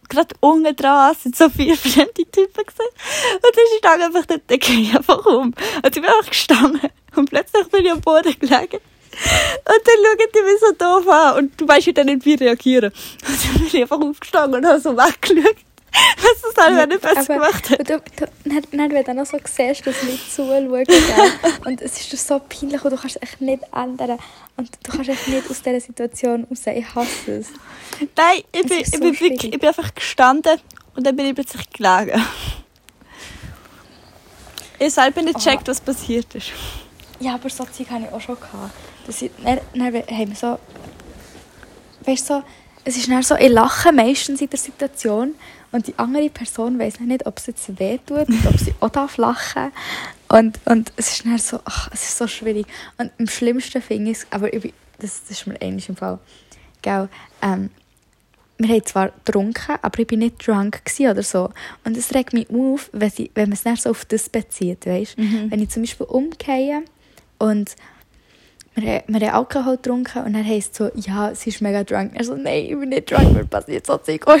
Und gerade unten dran sind so vier [laughs] fremde Typen gewesen. Und ich stand einfach dort, ich gehe einfach um. Und ich bin einfach gestanden. Und plötzlich bin ich am Boden gelegen. Und dann schauen die mich so doof an. Und du weißt ja dann nicht, wie reagieren. Und dann bin ich einfach aufgestanden und habe so weggeschaut. Was das halt, ich besser Aber gemacht hat. Du, du, dann, dann, wenn du noch so siehst, dass Leute zuschauen, gell? [laughs] und es ist so peinlich und du kannst echt nicht ändern. Und du kannst echt nicht aus dieser Situation raus. Ich hasse es. Nein, ich Es bin, ich, so bin wirklich, ich bin einfach gestanden und dann bin ich plötzlich gelegen. Ich selber nicht Oh. gecheckt, was passiert ist. Ja, aber so Zeug hatte ich auch schon. Gehabt. Das ist, dann, dann haben wir so... Weißt du, so, es ist dann so, ich lache meistens in der Situation und die andere Person weiß nicht, ob es jetzt weh tut und ob sie auch darf lachen und Und es ist dann so, ach, es ist so schwierig. Und am schlimmsten finde ich es, aber ich das, das ist mir eigentlich im Fall, gell, ähm, wir haben zwar getrunken, aber ich bin nicht drunk oder so. Und es regt mich auf, wenn, sie, wenn man es dann so auf das bezieht, weißt? Wenn ich zum Beispiel umgehe und wir, haben- wir haben Alkohol getrunken und dann heisst so, ja, sie ist mega drunk. Er so, nein, ich bin nicht drunk, mir passiert so Zeug [laughs] auch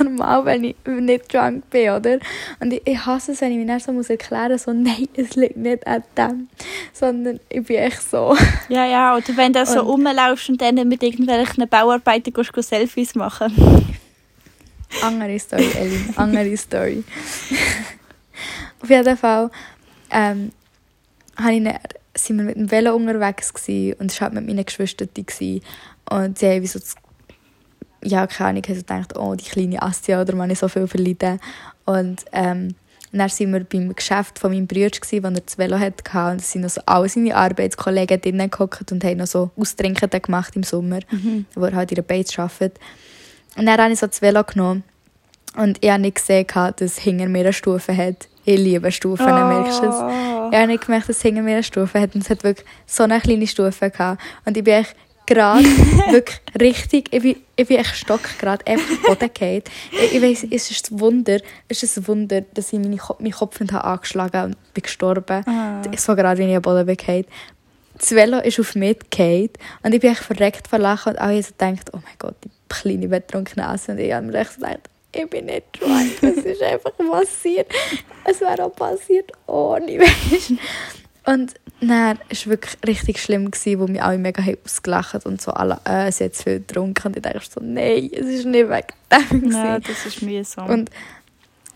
normal, wenn ich nicht drunk bin, oder? Und ich, ich hasse es, wenn ich mir dann so muss erklären so, nein, es liegt nicht an dem, sondern ich bin echt so. [laughs] Ja, ja, oder wenn du so rumlaufst und dann mit irgendwelchen Bauarbeitern gehst, gehst Selfies machen. [laughs] Andere Story, Elin, andere Story. Auf jeden Fall ähm, habe ich dann, sind wir mit dem Velo unterwegs gewesen, und es war halt mit meinen Geschwistern. gewesen. Und sie haben so das, ja, keine Ahnung, haben so gedacht, oh, die kleine Astia, oder man ich so viel verleiden. Und ähm, dann sind wir beim Geschäft von meinem Bruder, gewesen, wo er das Velo hatte. Und es sind noch so alle seine Arbeitskollegen drinnen gehockt und haben noch so Austrinken gemacht im Sommer, wo er halt der Beiz arbeitet. Und dann habe ich so das Velo genommen. Und ich habe nicht gesehen, dass es hinter mir eine Stufe hat. Ich liebe Stufen, merkst du es? Oh. Ich habe nicht gemerkt, dass es hinter mir eine Stufe hat. Und es hat wirklich so eine kleine Stufe gehabt. Und ich bin echt gerade, [laughs] wirklich richtig, ich bin, ich bin echt stock gerade einfach auf den Boden gefallen. Ich, ich weiss, es ist ein Wunder, es ist ein Wunder, dass ich meine, meinen Kopf nicht habe angeschlagen und bin gestorben. Ah. So gerade, wie ich am Boden bin gefallen. Das Velo ist auf mich gefallen und ich bin echt verreckt vor Lachen und alle haben so gedacht, oh mein Gott, die kleine betrunkene Asse. Und ich habe mir echt gedacht, ich bin nicht drunk, es ist einfach passiert. Es wäre auch passiert ohne, weißt. Und dann war wirklich richtig schlimm, gewesen, wo mich alle mega haben ausgelacht und so alle, äh, sie hat zu viel getrunken. Und ich dachte so, nein, es ist nicht wegen dem. Gewesen. das ist mühsam. Und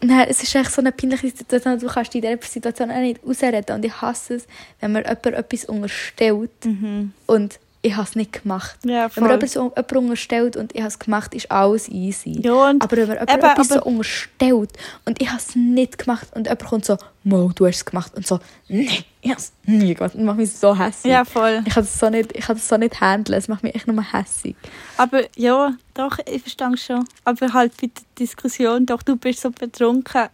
dann, es ist echt so eine peinliche Situation, du kannst dich in dieser Situation auch nicht ausreden. Und ich hasse es, wenn mir jemand etwas unterstellt mhm. und ich habe es nicht gemacht. Ja, Wenn mir voll. jemand, so, jemand unterstellt und ich habe es gemacht, ist alles easy. Ja, aber wenn mir jemand eben, etwas aber- so unterstellt und ich habe es nicht gemacht und jemand kommt so, Mo, du hast es gemacht und so, nein, ich habe es nie gemacht und macht mich so hässlich. ja, voll. Ich kann das so nicht, ich kann das so nicht handeln, es macht mich echt nur hässlich. Aber ja, doch, ich verstehe schon. Aber halt bei der Diskussion, doch, du bist so betrunken,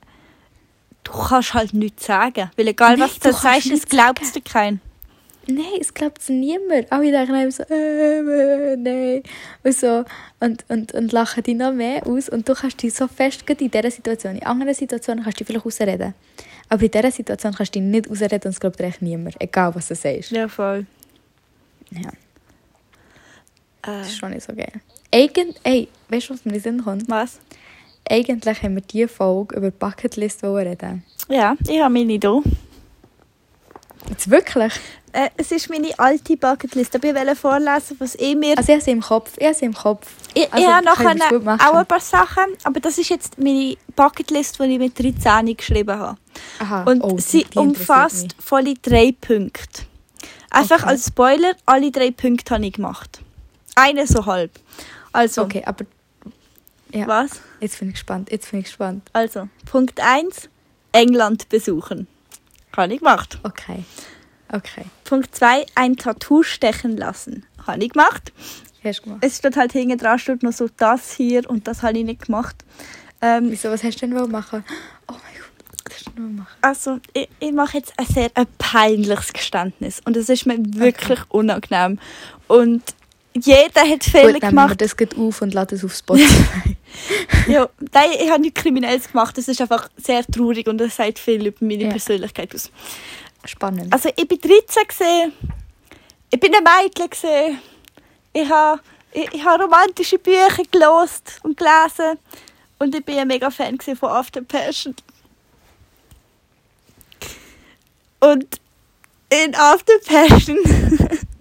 du kannst halt nichts sagen. Weil egal, Nein, was du du sagst, es glaubt dir keinen. Nein, es glaubt es niemand. Alle denken einem so, äh, äh, nein. Und, so. und, und, und lachen dich noch mehr aus. Und du kannst dich so fest, in dieser Situation, in anderen Situationen kannst du dich vielleicht ausreden. Aber in dieser Situation kannst du dich nicht ausreden und es glaubt dir echt niemand. Egal, was du sagst. Ja, voll. Ja, Äh, das ist schon nicht so geil. Eigent, ey, weißt du, was mir in den Sinn kommt? was? Eigentlich haben wir diese Folge über die Bucketlist reden. Ja, ich habe meine hier. Jetzt wirklich? Äh, es ist meine alte Bucketlist. Aber ich wollte vorlesen, was ich mir... Also ich habe sie im Kopf. Ich habe sie im Kopf. ich, also, ich habe machen. auch ein paar Sachen, aber das ist jetzt meine Bucketlist, die ich mit 13 geschrieben habe. Aha. Und oh, sie umfasst volle drei Punkte. Einfach Okay. als Spoiler, alle drei Punkte habe ich gemacht. Eine so halb. Also, Okay, aber ja. was? jetzt bin ich gespannt. Jetzt bin ich gespannt. Also, Punkt 1, England besuchen. Habe ich gemacht. Okay. Okay. Punkt 2, ein Tattoo stechen lassen. Habe ich gemacht. Hast du gemacht? Es steht halt hinten dran, steht noch so das hier und das habe ich nicht gemacht. Ähm, Wieso, was hast du denn machen? Oh mein Gott, was hast du denn machen? Also, ich, ich mache jetzt ein sehr ein peinliches Geständnis. Und es ist mir wirklich unangenehm. Und jeder hat Fehler Gut, gemacht. das geht auf und laden es auf Spotify. [laughs] Ja, nein, ich habe nichts Kriminelles gemacht. Es ist einfach sehr traurig und es sagt viel über meine Ja. Persönlichkeit aus. Spannend. Also, ich bin 13 gesehen. Ich bin ein Mädchen gesehen. Ich habe ich, ich habe romantische Bücher gelost und gelesen. Und ich bin ein mega Fan von After Passion. Und in After Passion [laughs]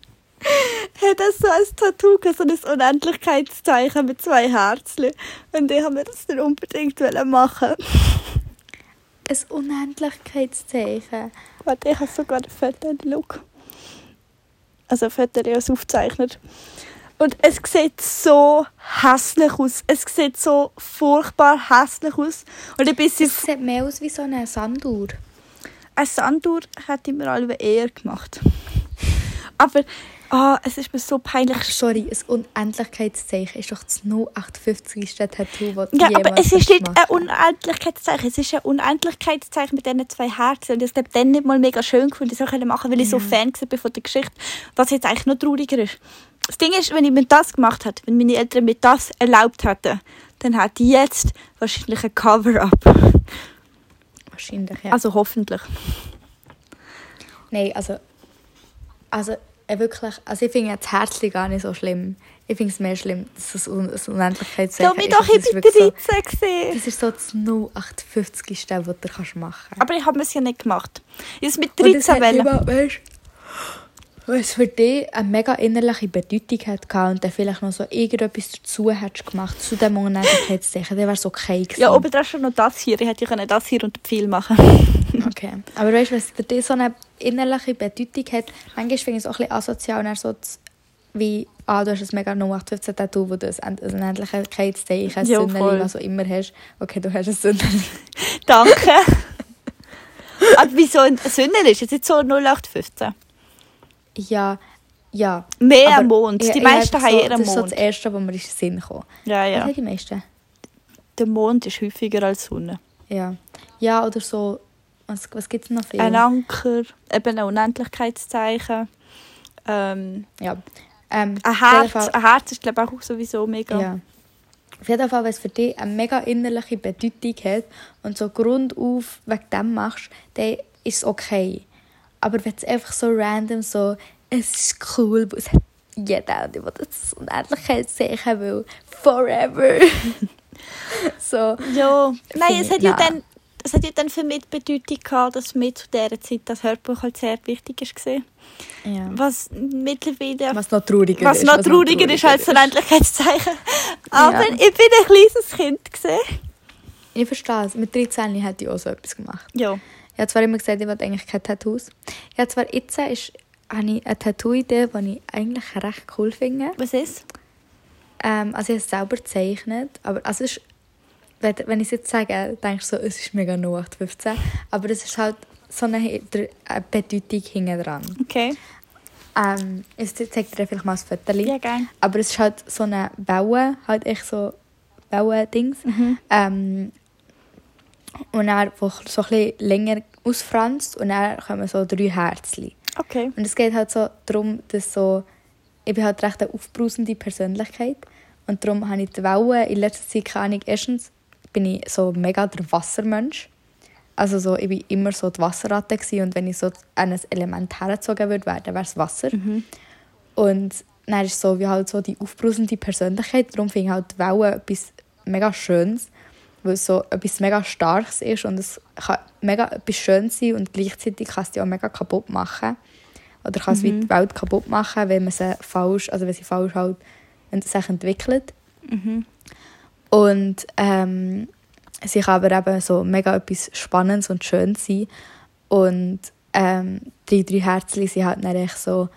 hat er so ein Tattoo, so ein Unendlichkeitszeichen mit zwei Herzen. Und ich habe mir das dann unbedingt machen. ein Unendlichkeitszeichen. Warte, ich habe sogar ein Foto. Look. Also ein Foto, es aufgezeichnet. Und es sieht so hässlich aus. Es sieht so furchtbar hässlich aus. Und ein bisschen Es sieht mehr aus wie so eine Sanduhr. eine Sanduhr hätte ich mir alle eher gemacht. Aber ah, es ist mir so peinlich. Ach, sorry, ein Unendlichkeitszeichen ist doch das 058. Tattoo, das Ja, aber es ist nicht ein Unendlichkeitszeichen. Es ist ein Unendlichkeitszeichen mit diesen zwei Herzen. Und ich habe dann nicht mal mega schön gefunden, das so machen, weil ich so Fan war von der Geschichte. Was jetzt eigentlich noch trauriger ist. Das Ding ist, wenn ich mir das gemacht hätte, wenn meine Eltern mir das erlaubt hätten, dann hätte ich jetzt wahrscheinlich ein Cover-up. Wahrscheinlich, ja. Also hoffentlich. Nein, also, also wirklich, also ich finde das Herzli gar nicht so schlimm. Ich finde es mehr schlimm, dass es un das Unendlichkeitszeichen Ja, mich doch, ich ist bin wirklich 13 gesehen. So, das ist so das 0850. was du kannst machen kannst. Aber ich habe es ja nicht gemacht. Ich habe es mit Und das 13 hat wollen. immer, weißt, wenn es für dich eine mega innerliche Bedeutung hat gehabt und dann vielleicht noch so irgendetwas dazu hättest gemacht zu dem Unendlichkeitszeichen, dann wäre es okay gewesen. Ja, oben dran schon noch das hier. Ich hätte ja das hier und viel machen Okay. Aber weißt du, was dich so eine innerliche Bedeutung hat, manchmal finde ich es auch ein bisschen asozial, und so zu- wie, ah, du hast ein mega 0815 Tattoo, wo du ein Unendlichkeitszeichen, ein Ja, voll. was auch immer hast. Okay, du hast ein Sündeli. [laughs] Danke. [laughs] Aber wieso ein Sündel ist? Jetzt nicht so 0815. Ja, ja. Mehr am Mond. Die ich meisten haben so, ihren Das ist so Mond. das Erste, was mir in den Sinn kam. Ja, Was ja. haben die meisten? Der Mond ist häufiger als Sonne. Ja. Ja, oder so, was, was gibt es noch viel? Ein Anker, eben ein Unendlichkeitszeichen. Ähm, Ja. Ähm, ein Herz. Fall- Ein Herz ist, glaube ich, auch sowieso mega. Ja. Auf jeden Fall, wenn es für dich eine mega innerliche Bedeutung hat und so Grund auf wegen dem machst, dann ist es okay. Aber wenn es einfach so random so, es ist cool, es hat jeder, der das Unendlichkeitszeichen will, forever. [laughs] so, Ja, nein, es hat, ja dann, es hat ja dann für mich die Bedeutung gehabt, dass mir zu dieser Zeit das Hörbuch halt sehr wichtig gewesen. ja. Was mittlerweile Was noch trauriger was ist. noch trauriger ist als ein Endlichkeitszeichen. [laughs] Aber Ja. ich bin ein kleines Kind. Gewesen. Ich verstehe es. Mit 13 hätte ich auch so etwas gemacht. Ja. Ich habe zwar immer gesagt, ich will eigentlich keine Tattoos. Habe zwar jetzt ist, habe ich eine Tattoo-Idee, die ich eigentlich recht cool finde. Was ist? Ähm, also ich habe es selber gezeichnet, aber also es ist, wenn, ich es jetzt sage, denkst du so, es ist mega 0815, aber es ist halt so eine, eine Bedeutung hinten dran. Okay. Ähm, ich zeige dir vielleicht mal ein Foto. Ja, gerne. Aber es ist halt so eine Welle, halt echt so Wellen-Dings. Mhm. Ähm, und dann, wo so ein bisschen länger ausfranst und dann kommen so drei Herzchen. Okay. Und es geht halt so darum, dass so, ich bin halt recht eine aufbrausende Persönlichkeit und darum habe ich die Wellen in letzter Zeit keine Ahnung. Erstens bin ich so mega der Wassermensch. Also so, ich war immer so die Wasserratte gewesen, und wenn ich so an ein Element hergezogen würde, wäre dann wäre es Wasser. Und dann ist es so wie halt so die aufbrausende Persönlichkeit. Darum finde ich halt die Wellen etwas mega Schönes, weil es so etwas mega Starkes ist und es kann mega etwas Schönes sein und gleichzeitig kann es die auch mega kaputt machen. Oder kann es wie die Welt kaputt machen, wenn man sie falsch, also wenn sie falsch halt wenn sie sich entwickelt. Und ähm, sie kann aber eben so mega etwas Spannendes und Schönes sein. Und ähm, die drei Herzchen sind halt dann echt so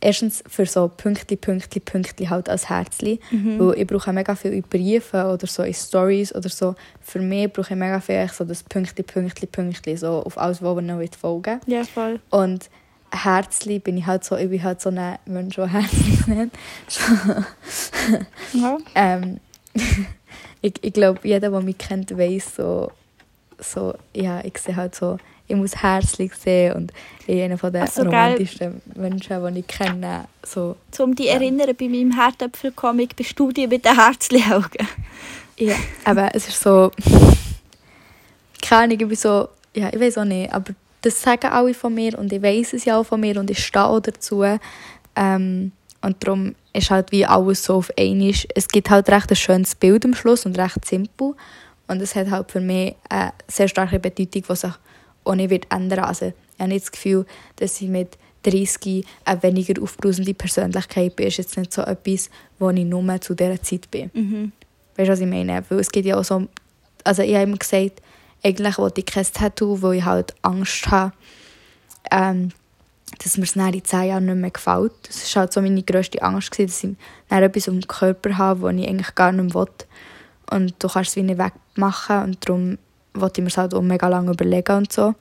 erstens für so Pünktli, Pünktli, Pünktli halt als Herzli. Weil ich brauche mega viel in Briefen oder so in Stories oder so. Für mich brauche ich mega viel so das Pünktli, Pünktli, Pünktli, so auf alles, was man noch folgen. Ja, voll. Und Herzli bin ich halt so, ich bin halt so ein Mensch, der Herzli [laughs] nennt. Ja. [laughs] Ähm, ich ich glaube, jeder, der mich kennt, weiß so, so, ja, ich sehe halt so, ich muss herzlich sehen und ich bin einer von den Ach so, geil. romantischsten Menschen, die ich kenne. So, Um dich zu erinnern, bei meinem Herdöpfelcomic bist du die mit den Herzli-Augen. ja, aber es ist so, keine Ahnung, ich bin so, ja, ich weiß auch nicht, aber das sagen alle von mir und ich weiß es ja auch von mir und ich stehe auch dazu. Ähm, und darum ist halt wie alles so auf einmal. Es gibt halt recht ein schönes Bild am Schluss und recht simpel. Und es hat halt für mich eine sehr starke Bedeutung, die sich auch nicht wird ändern Also ich habe nicht das Gefühl, dass ich mit 30 eine weniger aufbrausende Persönlichkeit bin. Es ist jetzt nicht so etwas, wo ich nur zu dieser Zeit bin. Mhm. Weißt du, was ich meine? Weil es gibt ja auch so... Also ich habe immer gesagt, eigentlich wollte ich kein Tattoo, weil ich halt Angst habe, ähm, dass mir es dann in 10 Jahren nicht mehr gefällt. Das war halt so meine grösste Angst, gewesen, dass ich dann etwas am Körper habe, das ich eigentlich gar nicht will. Und du kannst es wie nicht wegmachen und darum wollte ich mir es halt auch mega lange überlegen und so.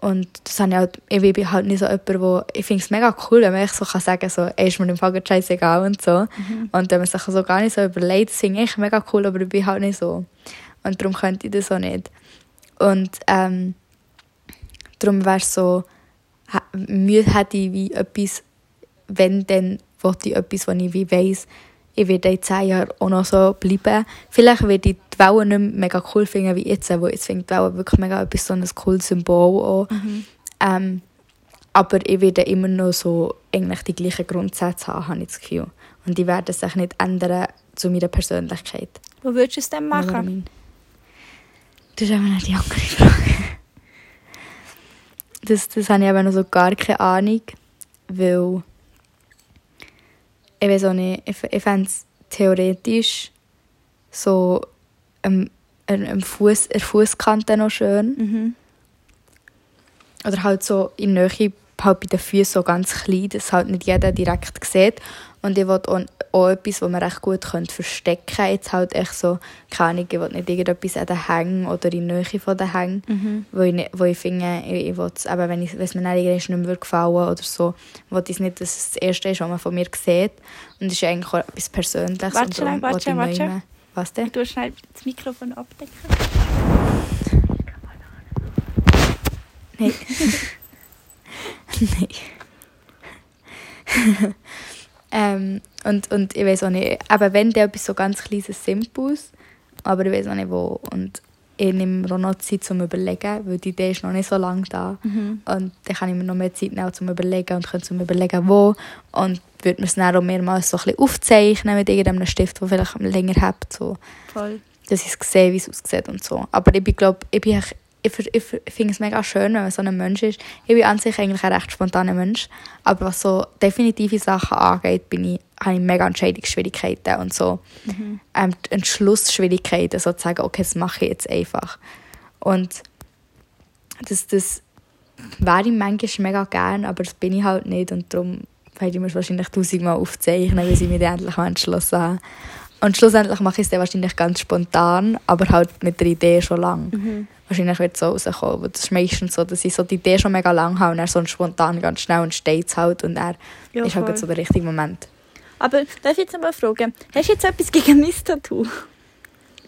Und das habe ich halt, ich bin halt nicht so jemand, wo, ich finde es mega cool, wenn man so kann sagen so, ey, ist mir im Fall scheißegal und so. Und wenn man sich so gar nicht so überlegt, das finde ich mega cool, aber ich bin halt nicht so. Und darum könnte ich das auch nicht. Und ähm, darum wäre es so, Mühe hätte ich wie etwas, wenn, dann wollte ich etwas, wo ich wie weiss, ich werde in zehn Jahren auch noch so bleiben. Vielleicht werde ich die Wellen nicht mehr mega cool finden wie jetzt, weil jetzt finde ich die Wellen wirklich mega etwas so ein cooles Symbol auch. Ähm, Aber ich werde immer noch so eigentlich die gleichen Grundsätze haben, habe ich das Gefühl. Und die werden sich nicht ändern zu meiner Persönlichkeit. Wo würdest du es denn machen? Das ist eben noch die andere Frage. Das, das habe ich eben noch so gar keine Ahnung, weil ich weiß auch nicht, ich, ich fände es theoretisch so am, am, Fuß, der Fußkante noch schön. Mhm. Oder halt so in Nähe, halt bei den Füßen so ganz klein, dass halt nicht jeder direkt sieht. Und ich will auch, auch etwas, das man recht gut könnte verstecken könnte. Jetzt halt echt so, keine Ahnung, ich will nicht irgendetwas an den Hängen oder in Nähe von den Hängen. Mhm. Wo ich, wo ich finde, ich, ich will es, eben, wenn, ich, wenn es mir dann nicht mehr gefallen oder so, will ich es nicht, dass es das Erste ist, was man von mir sieht. Und es ist eigentlich auch etwas Persönliches. Warte und schnell, warte, warte. nicht mehr- Was denn? Du schnell das Mikrofon abdecken. Nein. [laughs] Nein. [laughs] ähm, und, und ich weiß auch nicht, aber wenn der etwas so ganz kleines Simples, aber ich weiß auch nicht wo. Und ich nehme mir auch noch Zeit zum Überlegen, weil die Idee ist noch nicht so lange da. Und dann kann ich mir noch mehr Zeit nehmen zum Überlegen und kann zum Überlegen, wo. Und würde mir es dann auch mehrmals so ein bisschen aufzeichnen mit irgendeinem Stift, der vielleicht länger hat. So Voll. dass ich sehe, wie es aussieht und so. Aber ich bin, glaub, ich, bin, ich, ich, finde es mega schön, wenn man so ein Mensch ist. Ich bin an sich eigentlich ein recht spontaner Mensch, aber was so definitive Sachen angeht, bin ich, habe ich mega Entscheidungsschwierigkeiten und so ähm, die Entschlussschwierigkeiten, so zu sagen, okay, das mache ich jetzt einfach. Und das, das wäre ich manchmal mega gern, aber das bin ich halt nicht und darum werde ich mir es wahrscheinlich tausendmal aufzeichnen, bis ich mich endlich entschlossen habe. Und schlussendlich mache ich es dann wahrscheinlich ganz spontan, aber halt mit der Idee schon lang. Wahrscheinlich wird es so rauskommen. Das ist meistens so, dass ich so die Idee schon mega lang habe und dann so spontan ganz schnell entsteht es halt und er Ja, ist halt so der richtige Moment. Aber darf ich jetzt noch mal fragen, hast du jetzt etwas gegen mein Tattoo?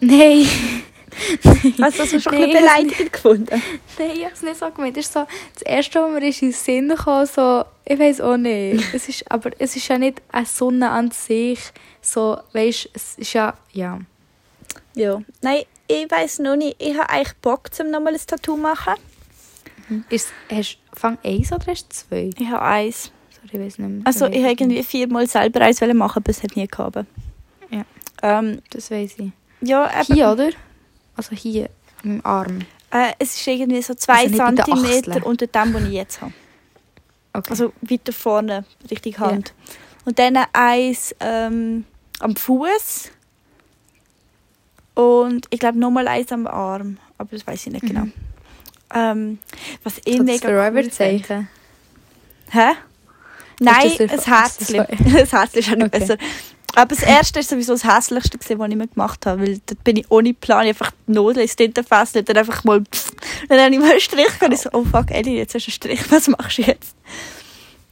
Nein, [laughs] Hast du das schon Nein, ein bisschen beleidigend gefunden? nein, ich habe es nicht so gemeint. Das, ist so, das Erste, was mir in den Sinn kam, so, ich weiß auch nicht. Es ist, aber es ist ja nicht eine Sonne an sich. So, weißt, es ist ja, ja. Ja. Nein, ich weiss noch nicht. Ich habe eigentlich Bock, um nochmal ein Tattoo zu machen. Ist, hast du Fang eins oder hast du zwei? Ich habe eins. Sorry, ich weiß nicht mehr. Also Ich habe irgendwie viermal selber eins machen, aber es hat nie gehabt. Ja. Ähm, Das weiß ich. ja, eben, Hier, oder? Also hier, im Arm. äh, es ist irgendwie so zwei Also den Achseln? unter dem, was ich jetzt habe. Okay. Also weiter vorne, richtig Hand. Und dann eins ähm, am Fuß und ich glaube nochmal eins am Arm, aber das weiß ich nicht genau. Ähm, was ich so das mega cool finde. Forever-Zeichen. Hä? Nein, das ein das Herzchen. Ein Herzchen ist auch nicht Okay. besser. Aber das erste war sowieso das hässlichste, gewesen, was ich mir gemacht habe. Weil dort bin ich ohne Plan ich einfach die Nadel ins Tintenfass und dann einfach mal. Pff, dann habe ich mal einen Strich und ich so, oh fuck, Ellie, jetzt hast du einen Strich, was machst du jetzt?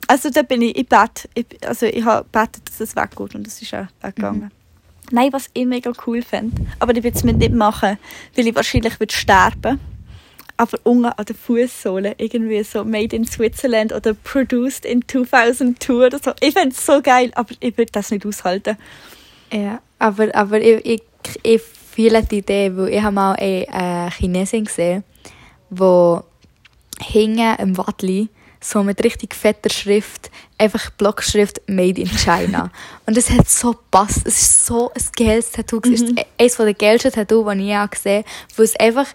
Also da bin ich im Bett. Ich, also ich habe gebetet, dass es weggeht und das ist auch weggegangen. Nein, was ich mega cool fände, aber ich will es mir nicht machen, weil ich wahrscheinlich würde sterben aber unten an der Fußsohle irgendwie so Made in Switzerland oder Produced in 2002 oder so. Ich fände es so geil, aber ich würde das nicht aushalten. Ja, aber, aber ich, ich, ich fühle die Idee, weil ich habe mal eine äh, Chinesin gesehen, die hinten im Wadli so mit richtig fetter Schrift, einfach Blockschrift Made in China. [laughs] Und es hat so gepasst. Es ist so ein geiles Tattoo. Es ist eines der geilsten Tattoos, die ich je gesehen habe. Weil es einfach,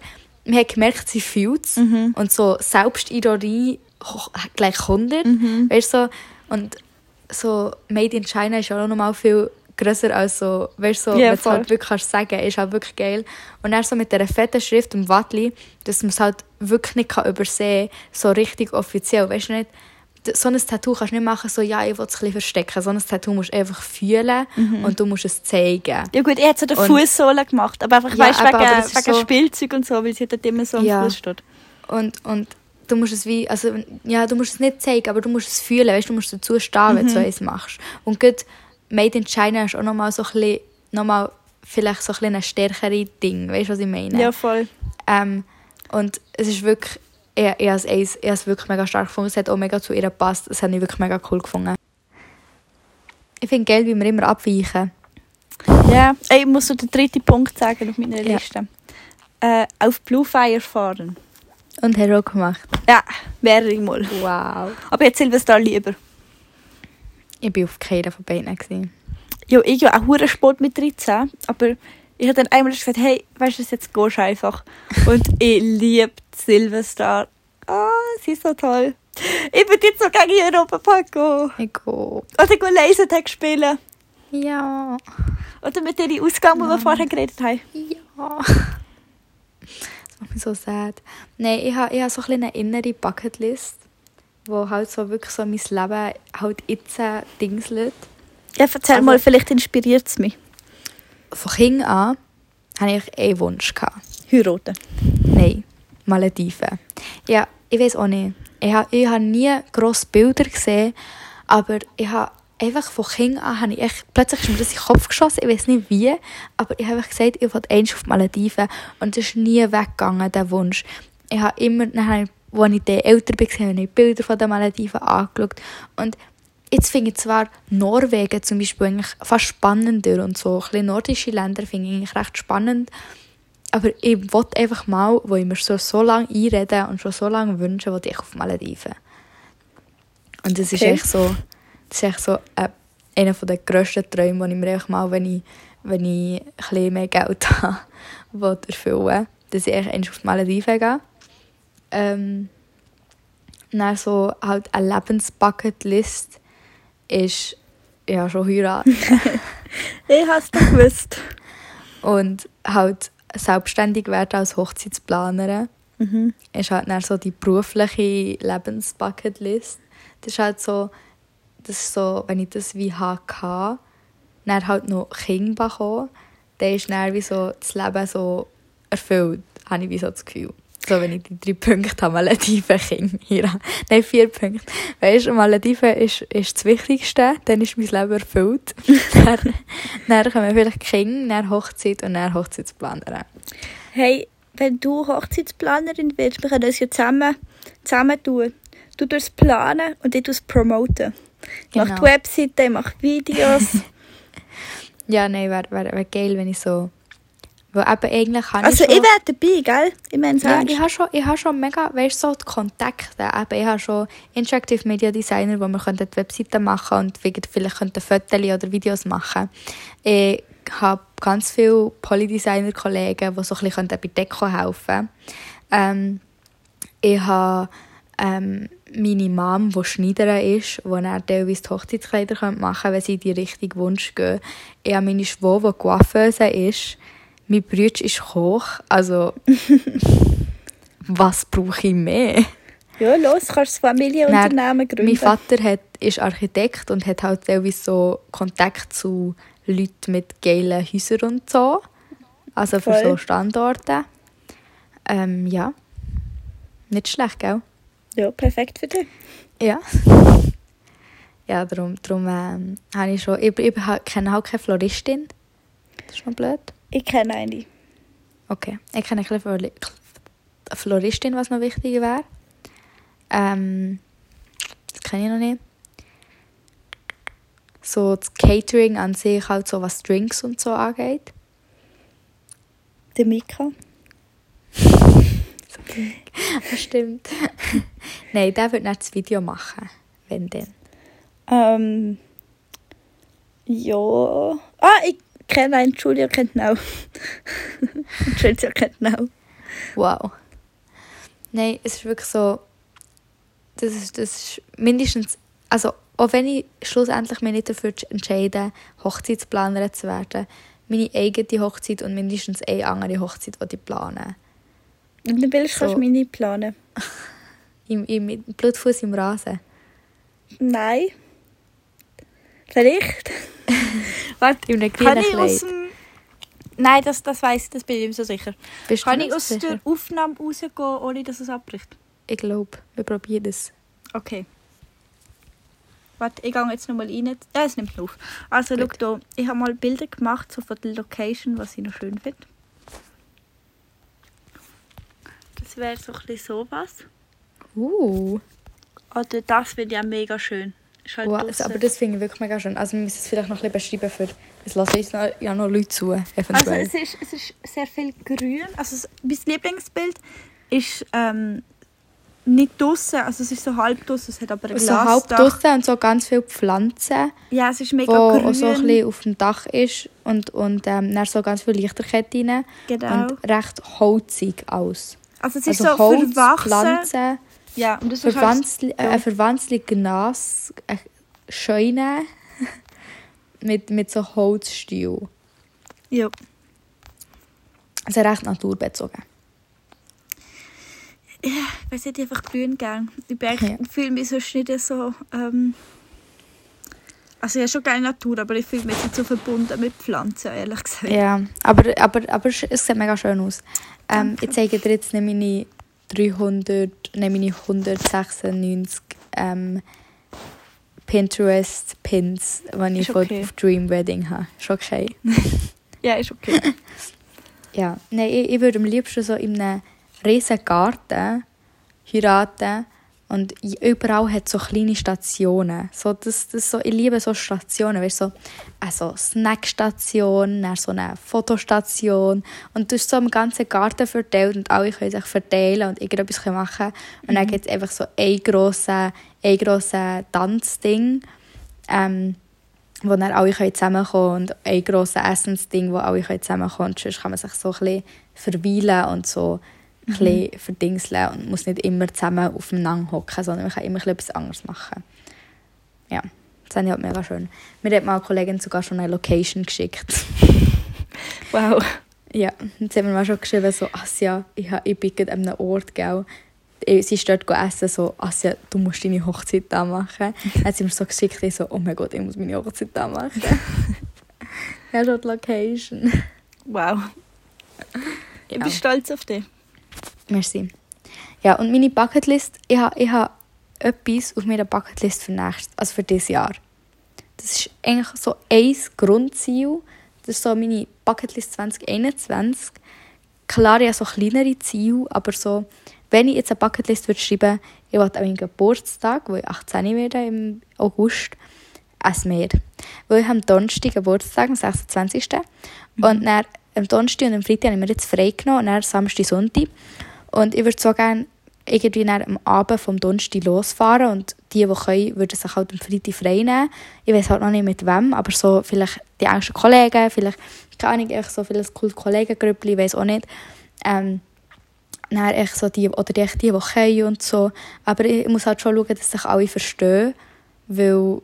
man hat gemerkt, sie fühlt es. Und so Selbstironie gleich 100. Weißt du, so, und so Made in China ist auch nochmal viel grösser als so, weißt du, so, Ja, wenn du halt wirklich kannst sagen, ist halt wirklich geil. Und dann so mit dieser fetten Schrift im Wadli, dass man es halt wirklich nicht kann übersehen kann, so richtig offiziell, weißt du nicht, so ein Tattoo kannst du nicht machen, so, ja, ich will es ein bisschen verstecken. So ein Tattoo musst du einfach fühlen und du musst es zeigen. Ja gut, es an der Und- Fußsohle gemacht, aber einfach, Ja, weißt, aber- wegen, aber wegen so- Spielzeug und so, weil sie dort immer so am Ja. Fuß steht. Und, und du musst es wie, also, ja, du musst es nicht zeigen, aber du musst es fühlen, weißt du, du musst dazu stehen, wenn du so eins machst. Und gerade Made in China ist auch nochmal so ein bisschen, nochmal vielleicht so ein bisschen ein stärkere Ding, weißt du, was ich meine? Ja, voll. Ähm, und es ist wirklich, ich, ich habe es eins- ich habe es wirklich mega stark gefunden, es hat auch mega zu ihr gepasst, es hat ich wirklich mega cool gefunden. Ich finde geil, wie wir immer abweichen. Ja, Ey, ich muss so den dritten Punkt sagen auf meiner Ja. Liste. Äh, auf Blue Fire fahren. Und hast du auch gemacht. Ja, mehrere Mal. Wow. Aber jetzt Silvester lieber. Ich war auf keiner von beiden. Gewesen. Ja, ich ja auch hure Sport mit 13, aber ich habe dann einmal gesagt, hey, weißt du, jetzt gehst du einfach. Und [laughs] ich liebe Silvester. Ah, sie ist so toll. Ich würde jetzt so gerne in den Europapark gehen. Ich gehe. Oder gehen Lasertag spielen. Ja. Oder mit dem Ausgang, wo wir vorher geredet haben. Ja. Das macht mich so sad. Nein, ich habe ich ha so ein eine innere Bucketlist, wo halt so wirklich so mein Leben halt jetzt dingselt. Ja, erzähl Also- mal, vielleicht inspiriert es mich. Von Kind an hatte ich einen Wunsch. Gehabt. Heiraten. Nein, Malediven. Ja, ich weiß auch nicht. Ich habe ich ha nie grosse Bilder gesehen, aber ich habe einfach von Kind an, habe ich echt, plötzlich ist mir das in den Kopf geschossen, ich weiß nicht wie, aber ich habe gesagt, ich will eins auf Malediven und es ist nie weggegangen, der Wunsch. Ich habe immer, nachher, als ich dann älter war, habe ich Bilder von den Malediven angeschaut und Jetzt finde ich zwar Norwegen zum Beispiel eigentlich fast spannender und so. Ein nordische Länder finde ich eigentlich recht spannend. Aber ich wollte einfach mal, wo ich mir so, so lange einrede und schon so lange wünsche, wollte ich auf Malediven. Und das ist Okay. echt so, das ist echt so äh, einer der grössten Träume, die ich mir einfach mal, wenn ich, wenn ich ein bisschen mehr Geld [laughs] habe, will erfüllen Dass ich einmal auf die Malediven gehe. Ähm, dann so halt eine Lebensbucketlist ist ja schon heiraten. [laughs] Ich habe es gewusst. Und halt selbstständig werden als Hochzeitsplanerin Mhm. ist halt dann so die berufliche Lebensbucketlist. Das ist halt so, das ist so, wenn ich das wie hatte, dann halt noch Kinder bekommen, dann ist dann wie so das Leben so erfüllt, habe ich wie so das Gefühl. So, wenn ich die drei Punkte habe, Malediven, Kinder, hier. Nein, vier Punkte. Weißt du, Malediven ist, ist das Wichtigste, dann ist mein Leben erfüllt. [laughs] dann, dann kommen vielleicht Kinder, dann Hochzeit und dann Hochzeitsplanerin. Hey, wenn du Hochzeitsplanerin willst, wir können uns ja zusammen, zusammen tun. Du tust planen und ich tue es promoten. Ich mache Genau. die Webseite, ich mache Videos. [laughs] Ja, nein, wäre wär, wär geil, wenn ich so... Weil eben eigentlich habe also ich ich schon... wäre dabei, gell? Ich meine ja, ich habe schon, ich habe schon mega, weißt so die Kontakte. Eben, ich habe schon Interactive Media Designer, wo wir könnten die Webseiten machen und vielleicht könnten Fotos oder Videos machen. Ich habe ganz viele Polydesigner-Kollegen, die so ein bisschen bei Deko helfen ähm, Ich habe ähm, meine Mom, die Schneiderin ist, die dann teilweise die Hochzeitskleider machen können, wenn sie in die Richtung Wunsch gehen. Ich habe meine Schwester, die Coiffeuse ist. Mein Bruder ist Koch. Also, [laughs] was brauche ich mehr? Ja, los, kannst du ein Familienunternehmen gründen. Mein Vater hat, ist Architekt und hat halt teilweise so Kontakt zu Leuten mit geilen Häusern und so. Also für Voll. so Standorte. Ähm, ja. Nicht schlecht, gell? Ja, perfekt für dich. Ja. [laughs] Ja, darum, darum ähm, habe ich schon... Ich, ich kenne halt keine Floristin. Das ist noch blöd. Ich kenne eine. Okay. Ich kenne eine Flori- Floristin, was noch wichtig wäre. Ähm, das kenne ich noch nicht. So das Catering an sich, halt so was Drinks und so angeht. Der Mika. [laughs] Das stimmt. [laughs] Nein, der wird nicht das Video machen. Wenn denn. Ähm, ja. Ah, ich kenne einen. Julia kennt auch. Julia kennt auch. Wow. Nein, es ist wirklich so. Das ist, das ist mindestens. Also, auch wenn ich schlussendlich mich nicht dafür entscheide, Hochzeitsplanerin zu werden, meine eigene Hochzeit und mindestens eine andere Hochzeit, die ich plane. Und dann willst du So. kannst meine planen. [laughs] Im, im, mit Blutfuß im Rasen. Nein. Vielleicht. [laughs] Warte, In einem kann grünen ich aus Kleid. dem... Nein, das, das weiss ich, das bin ich nicht so sicher. Bist Kann du ich noch aus sicher? der Aufnahme rausgehen, ohne dass es abbricht? Ich glaube, wir probieren es. Okay. Warte, ich gehe jetzt nochmal rein. Ja, es nimmt auf. Also, Gut. schau hier. Ich habe mal Bilder gemacht so von der Location, was ich noch schön finde. Das wäre so ein bisschen sowas. Uh, Oder das finde ich auch mega schön. Ist halt wow, draussen. aber das finde ich wirklich mega schön. Also wir müssen es vielleicht noch ein bisschen beschreiben, für es lassen uns noch, ja noch Leute zu, Also eventuell. es ist, es ist sehr viel grün. Also es- mein Lieblingsbild ist ähm, nicht draußen, also es ist so halb draußen, es hat aber ein So Glas halb draussen und so ganz viele Pflanzen, Ja, es ist wo mega auch grün. so ein bisschen auf dem Dach ist und, und ähm, dann so ganz viel Lichterkette rein genau. und recht holzig aus. also es ist Also so Holz, verwachsen. Pflanzen, Ja, und das ist halt, Verwanzli äh, ja. eine Verwanzli Gnas, äh, [laughs] mit, mit so Holzstil. ja. Also recht naturbezogen. ich weiß nicht, einfach grün gern. Ich bin Ja. fühle mich sonst nicht so... Ähm, also ich habe schon gerne Natur, aber ich fühle mich jetzt nicht so verbunden mit Pflanzen, ehrlich gesagt. Ja, aber, aber, aber es sieht mega schön aus. Ähm, ich zeige dir jetzt nicht meine 300, nein, meine 196 ähm, Pinterest-Pins, die ich okay. auf Dream Wedding habe. Ist okay. [laughs] Ja, ist okay. [laughs] Ja, nein, ich, ich würde am liebsten so in einem riesen Garten heiraten und überall hat so kleine Stationen. So, das, das so, ich liebe so Stationen, weißt, so also Snackstation, dann so eine Fotostation. Und du hast so im ganzen Garten verteilt und alle können sich verteilen und irgendetwas können machen. Und dann gibt es einfach so ein grosses ein grosses Tanzding, ähm, wo dann alle können zusammenkommen und ein grosses Essensding, wo alle können zusammenkommen. Und sonst kann man sich so ein bisschen verweilen und so ein bisschen verdingseln und muss nicht immer zusammen aufeinander hocken, sondern man kann immer etwas anderes machen. Ja, das fand ich halt mega schön. Mir hat mal eine Kollegin sogar schon eine Location geschickt. [laughs] Wow. ja, sie hat mir mal schon geschrieben, so, Asja, ich, ha- ich bin an einem Ort, gell. Eh, Sie ist dort essen, so, Asja, du musst deine Hochzeit da machen. [laughs] Dann hat sie mir so geschickt, ich so, oh mein Gott, ich muss meine Hochzeit da machen. [laughs] ja, schon die Location. Wow. Ich bin Ja. stolz auf dich. Merci. Ja, und meine Bucketlist, ich habe ich ha etwas auf meiner Bucketlist für nächstes, also für dieses Jahr. Das ist eigentlich so ein Grundziel. Das ist so meine Bucketlist 2021. Klar, ich habe so kleinere Ziele, aber so, wenn ich jetzt eine Bucketlist würde schreiben ich wollte an meinem Geburtstag, wo ich 18 werde im August, essen Meer. Weil ich am Donnerstag Geburtstag, am 26. Und dann am Donnerstag und am Freitag habe ich mir jetzt frei genommen und dann Samstag, Sonntag. Und ich würde so gerne irgendwie dann am Abend vom Donnerstag losfahren und die, die können, würden sich halt am Freitag frei nehmen. Ich weiß halt noch nicht mit wem, aber so vielleicht die engsten Kollegen, vielleicht, keine Ahnung, echt so vielleicht cooles Kollegengrüppli, ich weiß auch nicht. Ähm, dann echt so die, oder die, die, die können und so. Aber ich muss halt schon schauen, dass sich alle verstehen, weil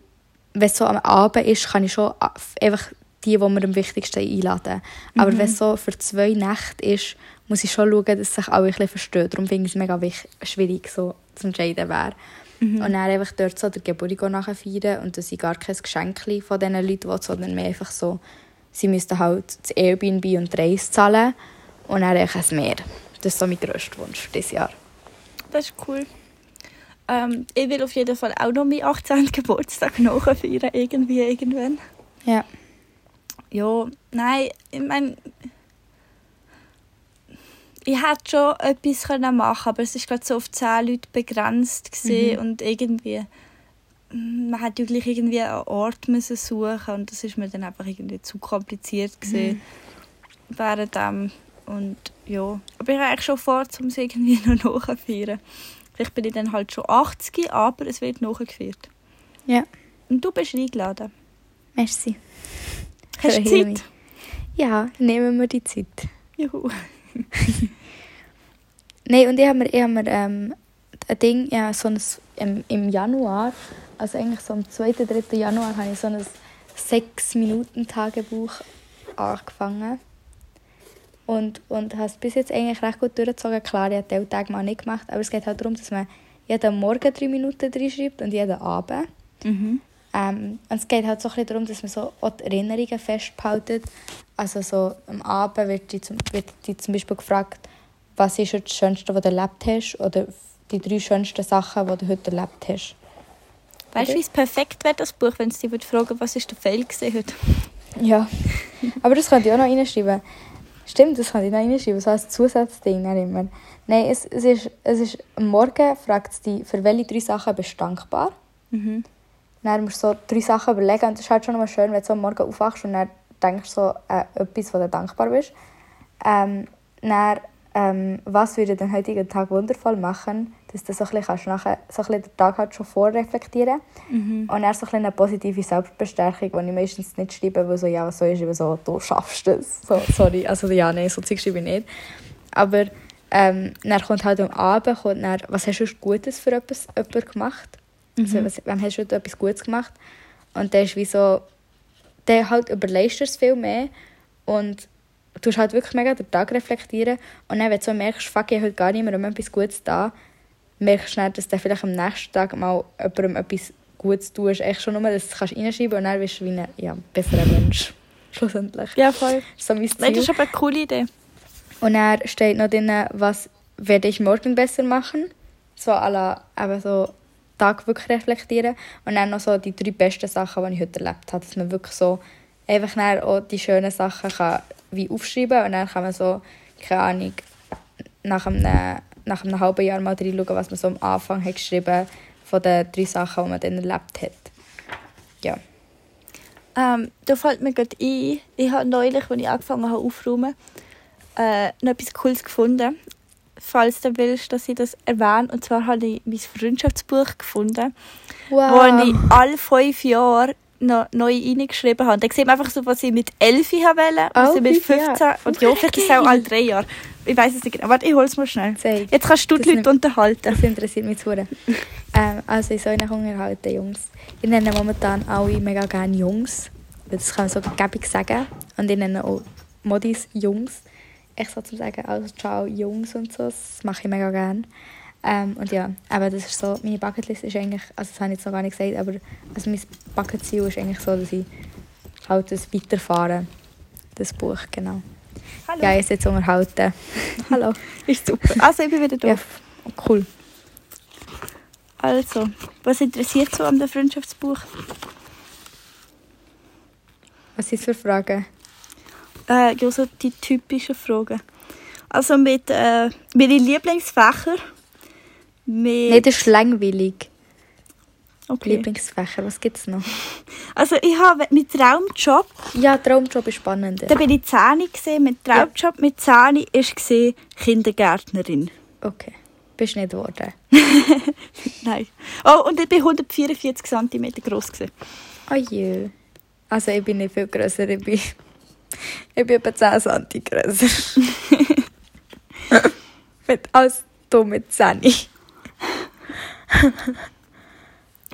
wenn es so am Abend ist, kann ich schon einfach die, die mir am wichtigsten einladen. Aber wenn es so für zwei Nächte ist, muss ich schon schauen, dass sich alle ein bisschen verstehen. Darum finde ich es mega schwierig, so zu entscheiden, wer. Und dann einfach dort so der Geburtstag feiern und dass ich gar kein Geschenk von diesen Leuten will, sondern mehr einfach so, sie müssten halt das Airbnb und die Reise zahlen und dann einfach ein Meer. Das ist so mein grösster Wunsch für dieses Jahr. Das ist cool. Ähm, ich will auf jeden Fall auch noch meinen 18. Geburtstag [laughs] nachfeiern, irgendwie, irgendwann. Ja. Ja, nein, ich meine, ich hätte schon etwas können machen aber es war gerade so auf 10 Leute begrenzt gewesen und irgendwie, man hätte ja gleich irgendwie einen Ort müssen suchen und das ist mir dann einfach irgendwie zu kompliziert gewesen während dem und ja, aber ich habe eigentlich schon vor, um es irgendwie [laughs] noch nachzufeiern. Vielleicht bin ich dann halt schon 80, aber es wird nachgefeiert. Ja. Und du bist eingeladen. Merci. Hast du mich. Zeit? Ja, nehmen wir die Zeit. Juhu. [laughs] Nein, und ich habe mir, ich hab mir ähm, ein Ding, ja, so ein, im, im Januar, also eigentlich so am 2., 3. Januar, habe ich so ein 6-Minuten-Tagebuch angefangen. Und, und habe es bis jetzt eigentlich recht gut durchgezogen. Klar, ich habe den Tag mal nicht gemacht, aber es geht halt darum, dass man jeden Morgen 3 Minuten drin schreibt und jeden Abend. Mhm. Ähm, und es geht halt so ein bisschen darum, dass man so auch die Erinnerungen festbehaltet. Also so am Abend wird die zum, wird die zum Beispiel gefragt, was ist das Schönste, was du erlebt hast oder die drei schönsten Sachen, die du heute erlebt hast. Weißt du, wie es perfekt wäre, das Buch, wenn es dich fragen was ist der Fail gewesen heute? Ja, aber das könnte ich auch noch reinschreiben. Stimmt, das könnte ich noch reinschreiben, so als Zusatzding immer. Nein, es, es, ist, es ist, am Morgen fragt es dich, für welche drei Sachen bist du dankbar. Mhm. Dann musst du so drei Sachen überlegen und das ist halt schon mal schön, wenn du am Morgen aufwachst und dann denkst so äh, etwas, wo du dankbar bist. Ähm, dann, ähm, was würde den heutigen Tag wundervoll machen? dass du so ein bisschen, kannst nachher, so ein bisschen den Tag halt schon vorreflektieren Mhm. und dann so ein eine positive Selbstbestärkung, die ich meistens nicht schreibe, weil so, ja, was soll ich schreiben, so, du schaffst es. So, sorry, also ja, nein, so Zeug schreibe ich nicht. Aber ähm, dann kommt halt am Abend, kommt dann, was hast du Gutes für etwas, jemand gemacht? Also, was, wem hast du etwas Gutes gemacht? Und dann ist wie so, dann halt überlegst du es viel mehr und du halt wirklich mega den Tag reflektieren und dann, wenn du so merkst, fuck, ich habe heute gar nicht mehr um etwas Gutes da, merkst du dann, dass du vielleicht am nächsten Tag mal jemandem etwas Gutes tust. Echt schon nur, dass du es reinschreiben kannst und dann bist du wie ein ja, besserer Mensch. [laughs] Schlussendlich. Ja, voll. So mein Ziel. Nein, das ist aber eine coole Idee. Und dann steht noch drin, was werde ich morgen besser machen. So alle, eben so Tag wirklich reflektieren. Und dann noch so die drei besten Sachen, die ich heute erlebt habe. Dass man wirklich so einfach auch die schönen Sachen kann wie aufschreiben und dann kann man so, keine Ahnung, nach einem, nach einem halben Jahr mal reinschauen, was man so am Anfang hat geschrieben von den drei Sachen, die man dann erlebt hat. Ja. Ähm, da fällt mir gerade ein, ich habe neulich, als ich angefangen habe aufzuräumen, äh, noch etwas Cooles gefunden. Falls du willst, dass ich das erwähne. Und zwar habe ich mein Freundschaftsbuch gefunden, wo ich alle fünf Jahre noch neu reingeschrieben habe. Da sieht man einfach so, was ich mit 11 habe wollte, was Oh, ich mit fünf Jahre. 15 und ja, vielleicht ist es auch alle drei Jahre. Ich weiß es nicht genau. Warte, ich hole es mal schnell. Zeig. Jetzt kannst du Das die Leute unterhalten. Das interessiert mich zu. [laughs] ähm, also ich soll euch unterhalten, Jungs. Ich nenne momentan alle mega gerne Jungs. Das kann man so gäbig sagen. Und ich nenne auch Modis Jungs. Ich soll zu sagen, also ciao Jungs und so. Das mache ich mega gerne. Ähm, und ja, aber das ist so, meine Bucketlist ist eigentlich, also das habe ich jetzt noch gar nicht gesagt, aber also mein Bucketziel ist eigentlich so, dass ich halt das weiterfahre. Das Buch, genau. Hallo. Ja, ich jetzt unterhalten. Hallo. [laughs] Ist super. Also, ich bin wieder da. Ja, cool. Also, was interessiert so an dem Freundschaftsbuch? Was sind für Fragen? Äh, ja, so die typischen Fragen. Also mit äh, meine Lieblingsfächer. Mit, Nein, das ist langweilig. okay. Lieblingsfächer, was gibt es noch? [laughs] Also ich habe mit Traumjob, Ja, Traumjob ist spannender. da bin ich 10 gesehen, mit Traumjob mit 10 ist gesehen Kindergärtnerin. Okay. Bist nicht geworden. [laughs] Nein. Oh, und ich bin 144 cm groß. Oh je. Also ich bin nicht viel grösser. Ich bin, ich bin etwa 10 cm grösser. mit, als du mit 10.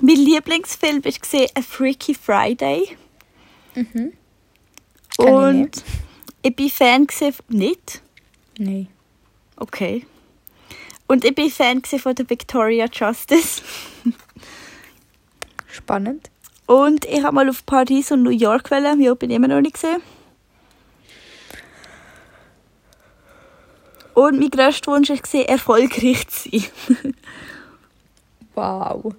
Mein Lieblingsfilm gesehen A Freaky Friday. Mhm. Ich Und nicht. ich bin Fan gesehen, nicht? Nein. Okay. Und ich bin Fan von der Victoria Justice. Spannend. Und ich habe mal auf Paris und New York wollen. Ja, bin ich immer noch nicht gesehen. Und mein grösster Wunsch war, erfolgreich zu sein. [laughs] Wow.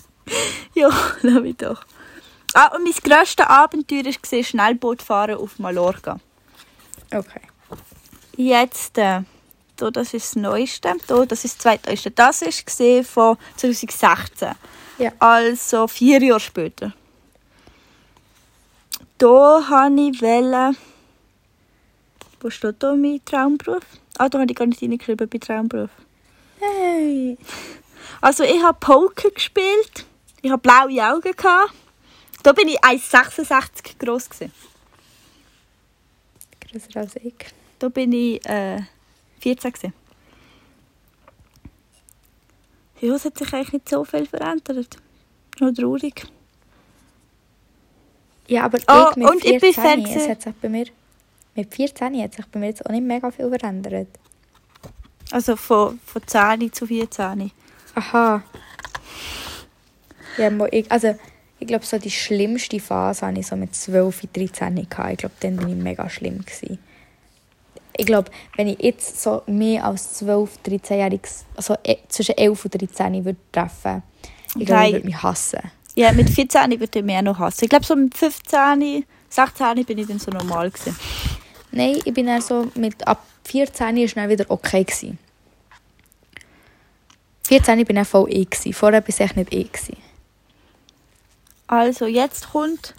[laughs] ja, lass mich doch. Ah, und mein grösstes Abenteuer war Schnellbootfahren auf Mallorca. Okay. Jetzt, äh, da, das ist das Neueste. Da, das ist das Zweitneueste. Das gesehen von 2016. Ja. Also vier Jahre später. Da habe ich wo steht da mein Traumberuf? Ah, da habe ich gar nicht reingeschrieben bei Traumberuf. Hey. Also ich habe Poker gespielt. Ich habe blaue Augen. Gehabt. Da bin ich 1,66 groß. Gewesen. Grösser als ich. Da bin ich äh, 14. Gewesen. Ja, es hat sich eigentlich nicht so viel verändert. Nur traurig. Ja, aber Oh, ich mit und ich bin 14, es hat sich bei mir... Mit 14 hat sich bei mir jetzt auch nicht mega viel verändert. Also von, von 10 zu 14. Aha. Ja, ich, also ich glaube, so die schlimmste Phase hatte ich so mit 12, 13 gehabt. Ich glaube, dann war ich mega schlimm. Gewesen. Ich glaube, wenn ich jetzt so mehr als 12, 13-Jähriges, also eh, zwischen 11 und 13 würde treffen, ich glaube, ich würde mich hassen. Ja, mit 14 würde ich mehr noch hassen. Ich glaube, so mit 15, 16 bin ich dann so normal. Gewesen. Nein, ich bin dann so mit ab 14 ist dann wieder okay gewesen. 14 bin ich voll ich gewesen. Vorher bin ich nicht ich gewesen. Also, jetzt kommt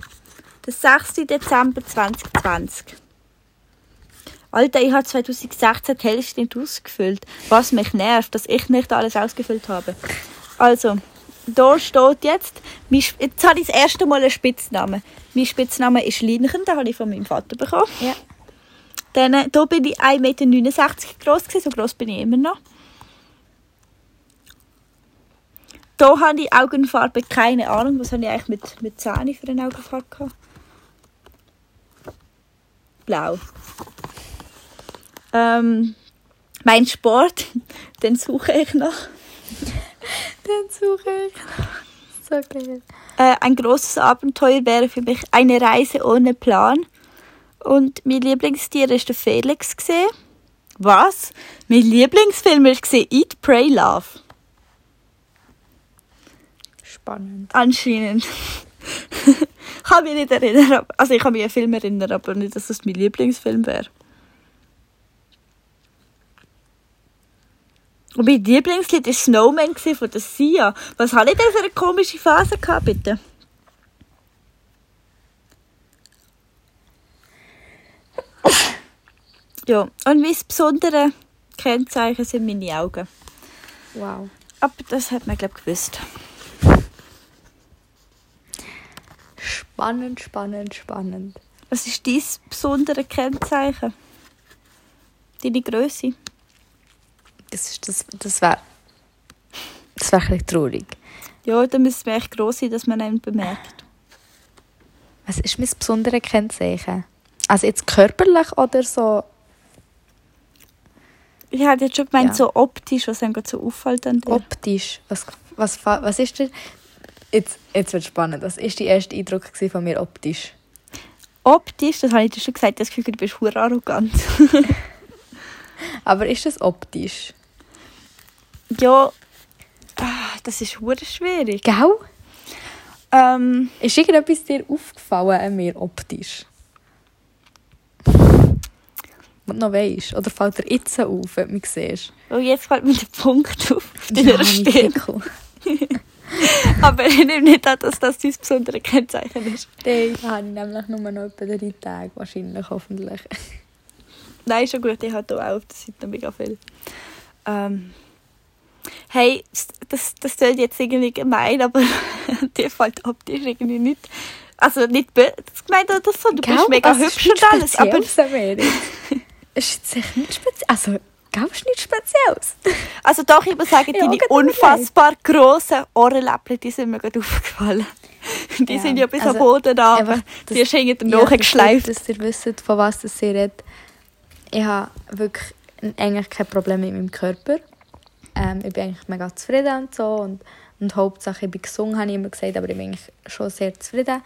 der 6. Dezember 2020. Alter, ich habe 2016 die Hälfte nicht ausgefüllt. Was mich nervt, dass ich nicht alles ausgefüllt habe. Also, da steht jetzt, jetzt habe ich das erste Mal einen Spitznamen. Mein Spitzname ist Linchen, den habe ich von meinem Vater bekommen. Ja. Dann, da bin ich 1,69 Meter groß, gewesen, so groß bin ich immer noch. Da habe ich Augenfarbe, keine Ahnung, was habe ich eigentlich mit, mit 10 für eine Augenfarbe gehabt? Blau. Ähm, mein Sport, [laughs] den suche ich noch. [laughs] Den suche ich. So geil. Äh, ein großes Abenteuer wäre für mich eine Reise ohne Plan. Und mein Lieblingstier ist der Felix. Was? Mein Lieblingsfilm war Eat, Pray, Love. Spannend. Anscheinend. ich [laughs] kann mich nicht erinnern. Also ich kann mich an Film erinnern, aber nicht, dass das mein Lieblingsfilm wäre. Und mein Lieblingslied war Snowman von der Sia. Was habe ich denn für eine komische Phase gehabt, bitte? Ja, und mein besonderes Kennzeichen sind meine Augen. Wow. Aber das hat man, glaube ich, gewusst. Spannend, spannend, spannend. Was ist dein besondere Kennzeichen? Deine Größe? Das, ist, das, das wäre das wär ein traurig. Ja, da müsste man echt gross sein, dass man einen bemerkt. Was ist mein besonderes Kennzeichen? Also jetzt körperlich oder so? Ich hätte jetzt schon gemeint, Ja. so optisch, was einem so auffällt an dir. Optisch? Was, was, was ist der... Jetzt, jetzt wird spannend. Was war der erste Eindruck von mir optisch? optisch, das habe ich dir schon gesagt, das Gefühl, du bist hure arrogant. [laughs] Aber ist das optisch? ja, ah, das ist hure schwierig. Gell? Ähm, Ist irgendetwas dir aufgefallen an mir optisch? Du noch weisst? Oder fällt dir jetzt auf, wenn du mich siehst? oh, jetzt fällt mir der Punkt auf, [laughs] auf Ja, deiner mein Stirn. Aber ich nehme nicht an, dass das dein besonderes Kennzeichen ist. Nein, habe ich nämlich nur noch etwa drei Tage, wahrscheinlich, hoffentlich. [laughs] Nein, schon gut, ich habe hier auch auf der Seite mega viel. Ähm, hey, das, das klingt jetzt irgendwie gemein, aber [laughs] dir fällt optisch irgendwie nicht. Also nicht böse gemeint oder so, du bist mega Also, hübsch und alles, aber Es ist echt nicht speziell. Also, ist nichts Spezielles. also doch, ich muss sagen, Ja, deine unfassbar grossen Ohrenläppchen, die sind mir gerade [laughs] aufgefallen. Die Ja, sind ja bis am also, Boden da, aber die ist irgendwie Ja, nachgeschleift. Dass ihr wisst, von was das ihr redet. Ich habe wirklich eigentlich kein Problem mit meinem Körper. Ähm, ich bin eigentlich mega zufrieden und so. Und, und Hauptsache, ich bin gesungen, habe ich immer gesagt, aber ich bin eigentlich schon sehr zufrieden.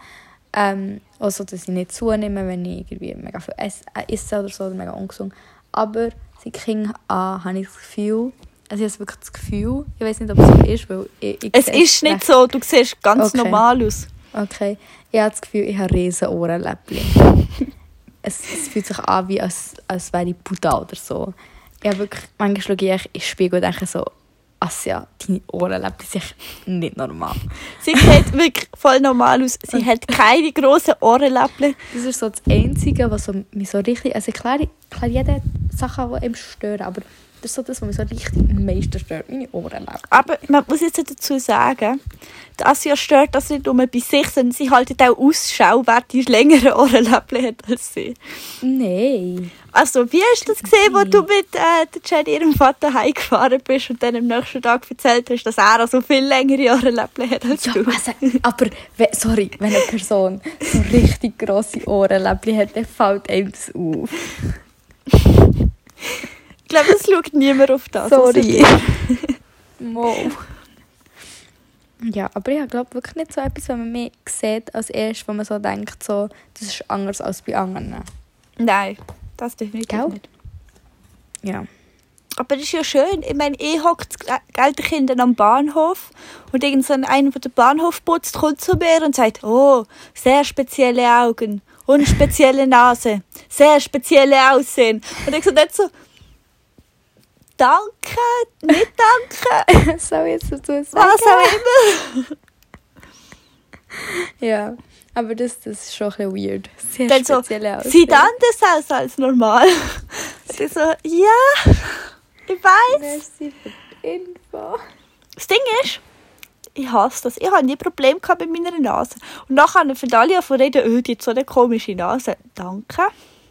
Ähm, also, dass ich nicht zunehme, wenn ich irgendwie mega viel esse, äh, esse oder so, oder mega ungesund. Aber seit Kind an habe ich das Gefühl, also ich habe wirklich das Gefühl, ich weiß nicht, ob es so ist, weil ich, ich Es ist nicht recht- so, du siehst ganz Okay. normal aus. Okay. Ich habe das Gefühl, ich habe riesen Ohrenläppchen. [laughs] es, es fühlt sich an, wie als, als wäre ich Buddha oder so. Ich habe wirklich, manchmal schaue ich in den Spiegel und denke so, Asja, deine Ohrenläppchen sind nicht normal. Sie [laughs] sieht wirklich voll normal aus. Sie hat keine grossen Ohrenläppchen. Das ist so das Einzige, was so, mich so richtig, also klar, klar jede Sache, die einem stören, aber das ist so das, was mich so richtig am meisten stört, meine Ohrenläppchen. Aber man muss jetzt dazu sagen, dass sie ja stört das nicht nur bei sich, sondern sie haltet auch Ausschau, wer die längere Ohrenläppchen hat als sie. Nein. Also, wie hast du das gesehen, wo du mit äh, der Jenny, ihrem Vater, heimgefahren bist und dann am nächsten Tag erzählt hast, dass er so viel längere Ohrenläppchen hat als Ja, du? also, aber, sorry, wenn eine Person so richtig grosse Ohrenläppchen hat, dann fällt einem das auf. Ich glaube, es schaut niemand auf das. Sorry. Mo. Ja, aber ich glaube wirklich nicht so etwas, wenn man mich sieht, als erstes, wo man so denkt, so, das ist anders als bei anderen. Nein, das definitiv Gell? nicht. Ja. Aber das ist ja schön. Ich meine, eh hockt das Geldkind am Bahnhof und irgend so einer, der den Bahnhof putzt, kommt zu mir und sagt, oh, sehr spezielle Augen und spezielle Nase, sehr spezielle Aussehen. Und ich so nicht so, danke, nicht danke, [laughs] Soll ich jetzt dazu sagen? was auch immer. [laughs] Ja. Aber das, das ist schon ein bisschen weird. Sehr Dann so, spezielle Ausrede. sieht anders aus als normal. Sie so, ja, ich weiß. Merci für die Info. Das Ding ist, ich hasse das. Ich habe nie Probleme gehabt mit meiner Nase. Und nachher haben Dalia von reden, oh, die hat so eine komische Nase. Danke.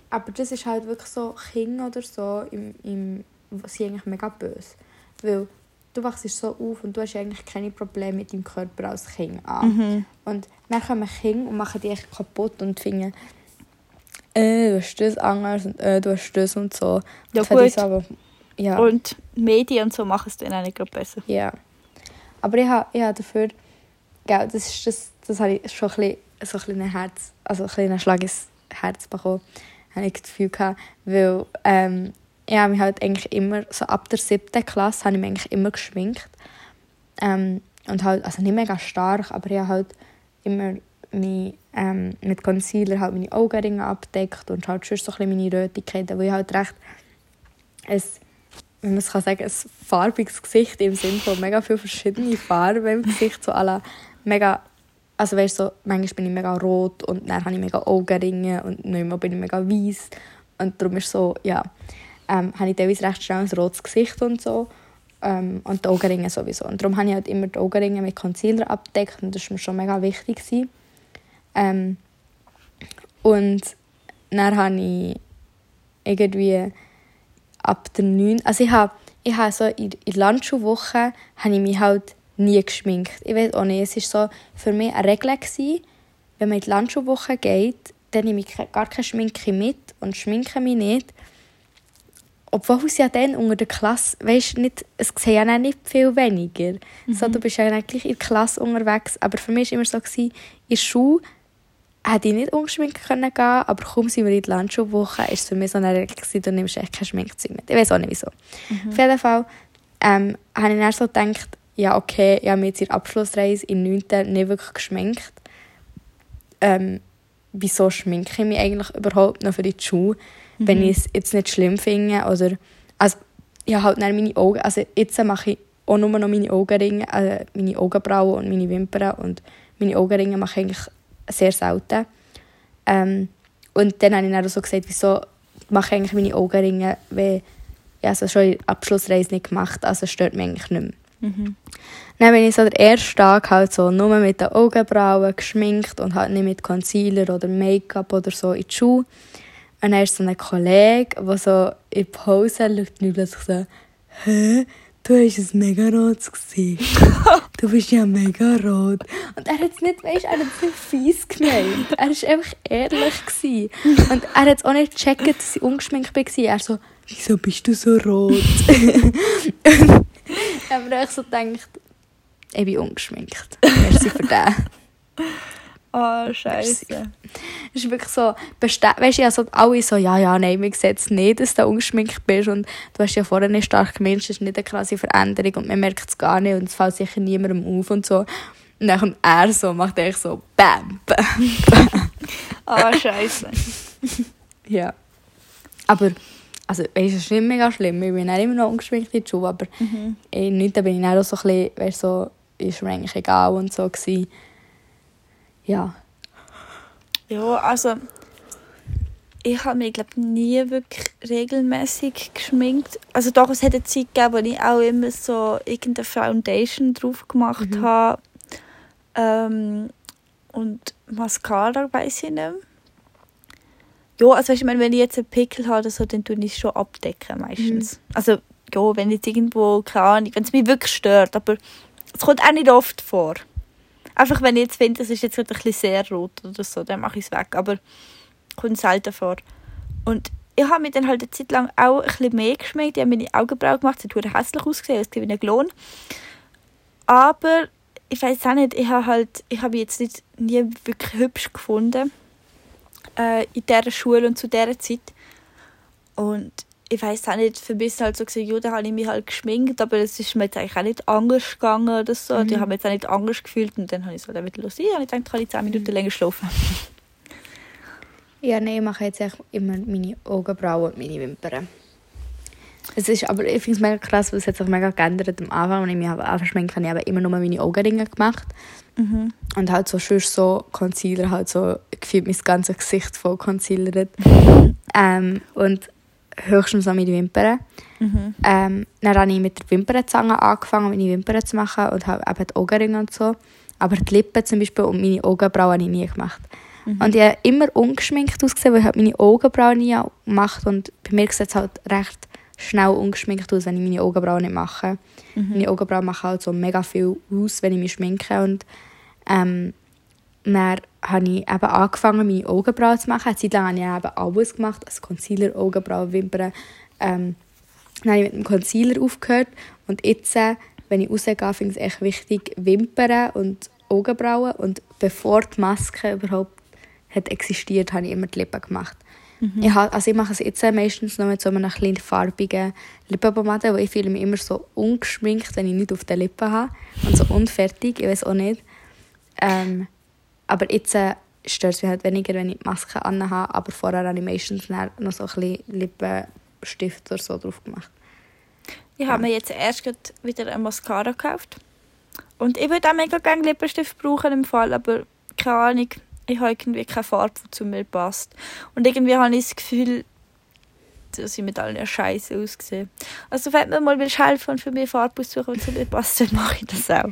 Aber das ist halt wirklich so, Kinder oder so, im, im, sind eigentlich mega böse. Weil du wachst so auf und du hast eigentlich keine Probleme mit deinem Körper als Kind an. Und dann kommen Kinder und machen dich kaputt und finden, äh, du hast das anders und äh, du hast das und so. Ja, ich gut. aber, ja. Und Medien und so machen es dann auch nicht gerade besser. Ja. Aber ich habe, ich habe dafür, gell, das, ist, das, das habe ich schon ein bisschen, so ein bisschen Herz, also ein bisschen Schlag ins Herz bekommen, habe ich das Gefühl gehabt, weil ähm, ich habe mich halt eigentlich immer, so ab der siebten Klasse, habe ich mich eigentlich immer geschminkt. Ähm, und halt, also nicht mega stark, aber ich habe halt immer mich, ähm, mit Concealer halt meine Augenringe abdeckt und halt schon so ein meine Rötigkeiten, weil ich halt recht ein, wenn man es kann sagen, ein farbiges Gesicht im Sinne von mega viele verschiedene Farben im Gesicht, so alle mega, also weißt so, manchmal bin ich mega rot und dann habe ich mega Augenringe und manchmal bin ich mega weiß und darum ist so, ja, ähm, habe ich teilweise recht schnell ein rotes Gesicht und so ähm, und die Augenringe sowieso. Und darum habe ich halt immer die Augenringe mit Concealer abgedeckt und das war mir schon mega wichtig. Ähm, und dann habe ich irgendwie ab der 9. Also ich habe, ich habe so in, in der Landschulwoche habe ich mich halt nie geschminkt. Ich weiß auch nicht, es war so für mich eine Regel, gewesen, wenn man in die Landschulwoche geht, dann nehme ich gar keine Schminke mit und schminke mich nicht. Obwohl es ja dann unter der Klasse, weißt nicht, es sehen ja dann nicht viel weniger. So, du bist ja eigentlich in der Klasse unterwegs. Aber für mich war immer so, gewesen, in der Schule hätte ich nicht ungeschminkt können gehen, aber kaum sind wir in die Landschulwoche, ist es für mich so eine Regel gewesen, du nimmst echt kein Schminkzeug mit. Ich weiß auch nicht wieso. Auf jeden Fall ähm, habe ich dann so gedacht, ja okay, ich habe mich jetzt in der Abschlussreise im 9. nicht wirklich geschminkt. Ähm, wieso schminke ich mich eigentlich überhaupt noch für die Schule, wenn ich es jetzt nicht schlimm finde oder also ich habe halt dann meine Augen, also jetzt mache ich auch nur noch meine Augenringe, äh, meine Augenbrauen und meine Wimpern und meine Augenringe mache ich eigentlich sehr selten. Ähm, und dann habe ich dann auch so gesagt, wieso mache ich eigentlich meine Augenringe, wenn ja, also schon in der Abschlussreise nicht gemacht, also stört mich eigentlich nicht mehr. Dann bin ich so der erste Tag halt so nur mit den Augenbrauen geschminkt und halt nicht mit Concealer oder Make-up oder so in die Schule. Und dann ist so ein Kollege, der so in die Pause schaut und plötzlich so, hä, du hast ein mega rotes Gesicht. [laughs] Du bist ja mega rot. Und er hat es nicht, weißt, er hat es nicht fies gemeint. [laughs] Er war einfach ehrlich. Gewesen. Und er hat es auch nicht gecheckt, dass ich ungeschminkt war. Er so, wieso bist du so rot? [laughs] Ich habe so gedacht, ich bin ungeschminkt. Merci für den. Oh, scheiße. Es ist wirklich so, weißt du, also alle so, ja, ja, nein, wir sehen es nicht, dass du ungeschminkt bist und du hast ja vorher nicht stark gemeint, es ist nicht eine krasse Veränderung und man merkt es gar nicht und es fällt sicher niemandem auf und so. Und dann kommt er so, macht echt so, bam, bam. Oh, scheiße. [laughs] Ja. Aber, also, weißt du, es ist nicht mega schlimm, ich bin dann immer noch ungeschminkt in die Schule, aber in nichts bin ich dann auch so ein bisschen, weißt du, so, ist mir eigentlich egal und so gewesen. Ja. Ja, also ich habe mich glaube nie wirklich regelmäßig geschminkt. Also doch, es hat eine Zeit gegeben, wo ich auch immer so irgendeine Foundation drauf gemacht habe. Ähm, und Mascara weiß ich nicht mehr. Ja, also weißt, du, ich meine, wenn ich jetzt einen Pickel habe oder so, dann tue ich es schon abdecken meistens. Also ja, wenn jetzt irgendwo, keine Ahnung, wenn es mich wirklich stört, aber es kommt auch nicht oft vor. Einfach wenn ich jetzt finde, es ist jetzt gerade ein bisschen sehr rot oder so, dann mache ich es weg. Aber kommt selten vor. Und ich habe mich dann halt eine Zeit lang auch ein bisschen mehr geschminkt. Ich habe meine Augenbrauen gemacht, sie hat hässlich ausgesehen, es wie ein Klon. Aber ich weiß auch nicht, ich habe halt, ich habe mich jetzt nicht, nie wirklich hübsch gefunden äh, in dieser Schule und zu dieser Zeit. Und ich weiß auch nicht, für mich ist halt so gewesen, ja, da habe ich mich halt geschminkt, aber es ist mir jetzt eigentlich auch nicht anders gegangen oder so. Mhm. Die haben mich jetzt auch nicht anders gefühlt und dann habe ich so damit los. Ich dachte, kann ich 10 Minuten länger schlafen. Ja, nein, ich mache jetzt immer meine Augenbrauen und meine Wimpern. Es ist aber, ich finde es mega krass, weil es hat sich mega geändert am Anfang. Und ich mich habe einfach schminken, ich habe immer nur meine Augenringe gemacht. Mhm. Und halt so sonst so Concealer, halt so gefühlt mein ganzes Gesicht voll concealert. [laughs] ähm, und höchstens noch meine Wimpern. Mhm. Ähm, dann habe ich mit der Wimpernzange angefangen, meine Wimpern zu machen und habe eben die Augenringe und so. Aber die Lippen zum Beispiel und meine Augenbrauen habe ich nie gemacht. Und ich habe immer ungeschminkt ausgesehen, weil ich halt meine Augenbrauen nie gemacht und bei mir sieht es halt recht schnell ungeschminkt aus, wenn ich meine Augenbrauen nicht mache. Meine Augenbrauen machen halt so mega viel aus, wenn ich mich schminke und ähm, dann habe ich eben angefangen, meine Augenbrauen zu machen. Eine Zeit lang habe ich eben alles gemacht, also Concealer, Augenbrauen, Wimpern. Ähm, dann habe ich mit dem Concealer aufgehört und jetzt, äh, wenn ich rausgehe, finde ich es echt wichtig, Wimpern und Augenbrauen und bevor die Maske überhaupt hat existiert, habe ich immer die Lippen gemacht. Ich, habe, also ich mache es jetzt äh, meistens noch mit so einer kleinen farbigen Lippenpomade, weil ich fühle mich immer so ungeschminkt, wenn ich nicht auf den Lippen habe und so unfertig, ich weiß auch nicht. Ähm, aber jetzt äh, stört es mich halt weniger, wenn ich die Maske anhabe, aber vorher habe ich meistens noch so ein bisschen Lippenstift oder so drauf gemacht. Ich habe mir jetzt erst wieder eine Mascara gekauft. Und ich würde auch mega gerne Lippenstift brauchen im Fall, aber keine Ahnung, ich habe irgendwie keine Farbe, die zu mir passt. Und irgendwie habe ich das Gefühl, dass ich mit allen scheiße aussehe. Also wenn mir mal helfen und für mich Farbe aussuchen, die zu mir passt, dann mache ich das auch.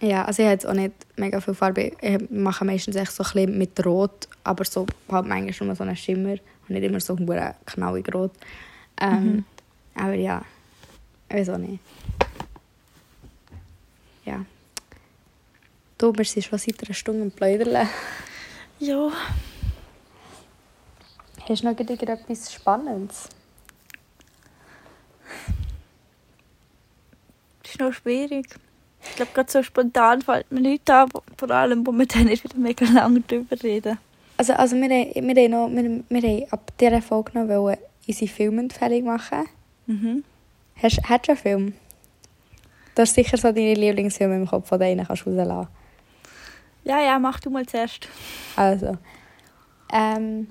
Ja, also ich habe jetzt auch nicht mega viel Farbe. Ich mache meistens echt so ein bisschen mit Rot, aber so halt manchmal nur so einen Schimmer und nicht immer so hure knallig rot. Ähm, Aber ja, ich weiß auch nicht. Ja. Du, wir sind schon seit einer Stunde am Pläudern. Ja, Hast du noch etwas Spannendes? das ist noch schwierig. Ich glaube, gerade so spontan fällt mir nichts an, vor allem, wo wir dann nicht wieder mega lange drüber reden. Also, also wir, haben- wir, haben noch, wir, wir haben ab dieser Folge noch wollen unsere Filmempfehlung machen. Mhm. Hast, hast du einen Film? Du hast sicher so deine Lieblingsfilme im Kopf, die du einen kannst rauslassen Ja, ja, mach du mal zuerst. Also, ähm,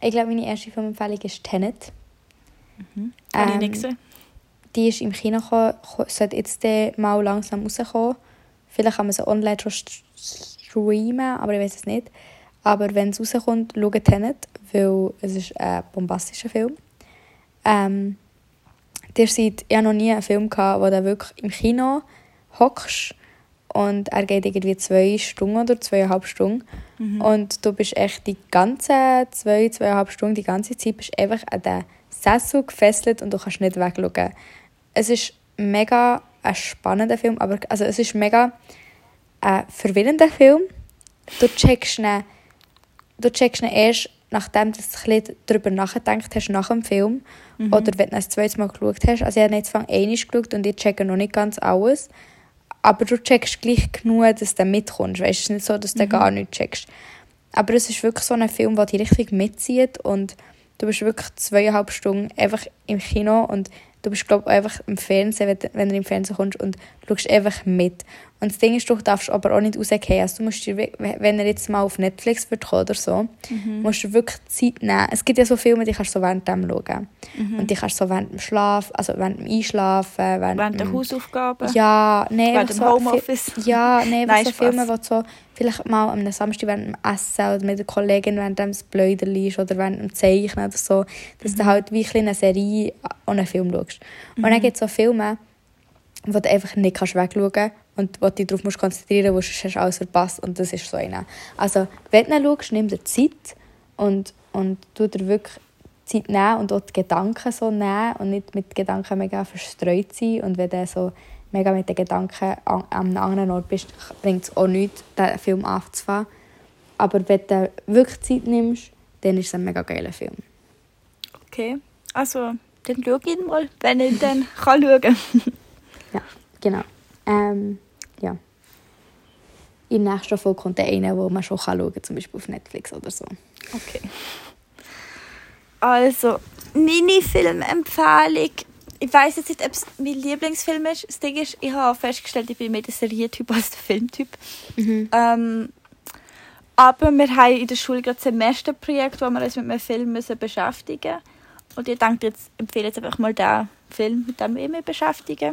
ich glaube, meine erste Filmempfehlung ist Tenet. Habe ich Ähm, nicht gesehen. Die ist im Kino gekommen, ko- sollte jetzt mal langsam rauskommen. Vielleicht kann man sie online schon st- streamen, aber ich weiß es nicht. Aber wenn es rauskommt, schaut Tenet, weil es ist ein bombastischer Film. Ähm, ihr seid, ich noch nie einen Film gehabt, wo du wirklich im Kino hockst und er geht irgendwie zwei Stunden oder zweieinhalb Stunden. Und du bist echt die ganze zwei, zweieinhalb Stunden, die ganze Zeit bist einfach an den Sessel gefesselt und du kannst nicht wegschauen. Es ist mega ein spannender Film, aber also es ist mega ein verwirrender Film. Du checkst ihn, du checkst ihn erst, nachdem du ein darüber nachgedacht hast, nach dem Film. Oder wenn du ein zweites Mal geschaut hast. Also ich habe jetzt von einmal geschaut und ich checke noch nicht ganz alles. Aber du checkst gleich genug, dass du mitkommst. Weißt, es ist nicht so, dass du gar nichts checkst. Aber es ist wirklich so ein Film, der dich richtig mitzieht und du bist wirklich zweieinhalb Stunden einfach im Kino und du bist, glaube ich, einfach im Fernsehen, wenn, du- wenn du im Fernsehen kommst und schaust einfach mit. Und das Ding ist, du darfst aber auch nicht rausgehen. Also du musst dir, we- wenn er jetzt mal auf Netflix wird oder so, musst du wirklich Zeit nehmen. Es gibt ja so Filme, die kannst du so während dem schauen. Und die kannst du so während dem Schlaf, also während dem Einschlafen, während, Während der Hausaufgaben. ja, nein, Während dem so Homeoffice. Fi- Ja, nein, [laughs] Nein, so Spaß. Filme, du so vielleicht mal am Samstag während dem Essen oder mit der Kollegin während dem Blöder liest oder während dem Zeichnen oder so, dass du halt wie eine Serie und einen Film schaust. Und dann gibt es so Filme, wo du einfach nicht kannst wegschauen kannst und wo du dich darauf musst konzentrieren musst, sonst hast du alles verpasst und das ist so einer. Also, wenn du schaust, nimm dir Zeit und, und tu dir wirklich Zeit nehmen und auch die Gedanken so nehmen und nicht mit Gedanken mega verstreut sein und wenn du so mega mit den Gedanken an, an einem anderen Ort bist, bringt es auch nichts, den Film anzufangen. Aber wenn du wirklich Zeit nimmst, dann ist es ein mega geiler Film. Okay, also dann schau ich ihn mal, wenn ich dann [laughs] kann schauen Ja, genau. Ähm, ja. In der nächsten Folge kommt der eine, wo man schon schauen kann, zum Beispiel auf Netflix oder so. Okay. Also, meine Filmempfehlung. Ich weiß jetzt nicht, ob es mein Lieblingsfilm ist. Das Ding ist, ich habe festgestellt, ich bin mehr der Serientyp [laughs] als der Filmtyp. Ähm, aber wir haben in der Schule gerade ein Semesterprojekt, wo wir uns mit einem Film müssen beschäftigen müssen. Und ich denke, jetzt empfehle jetzt einfach mal den, Film, mit dem ich mich beschäftige.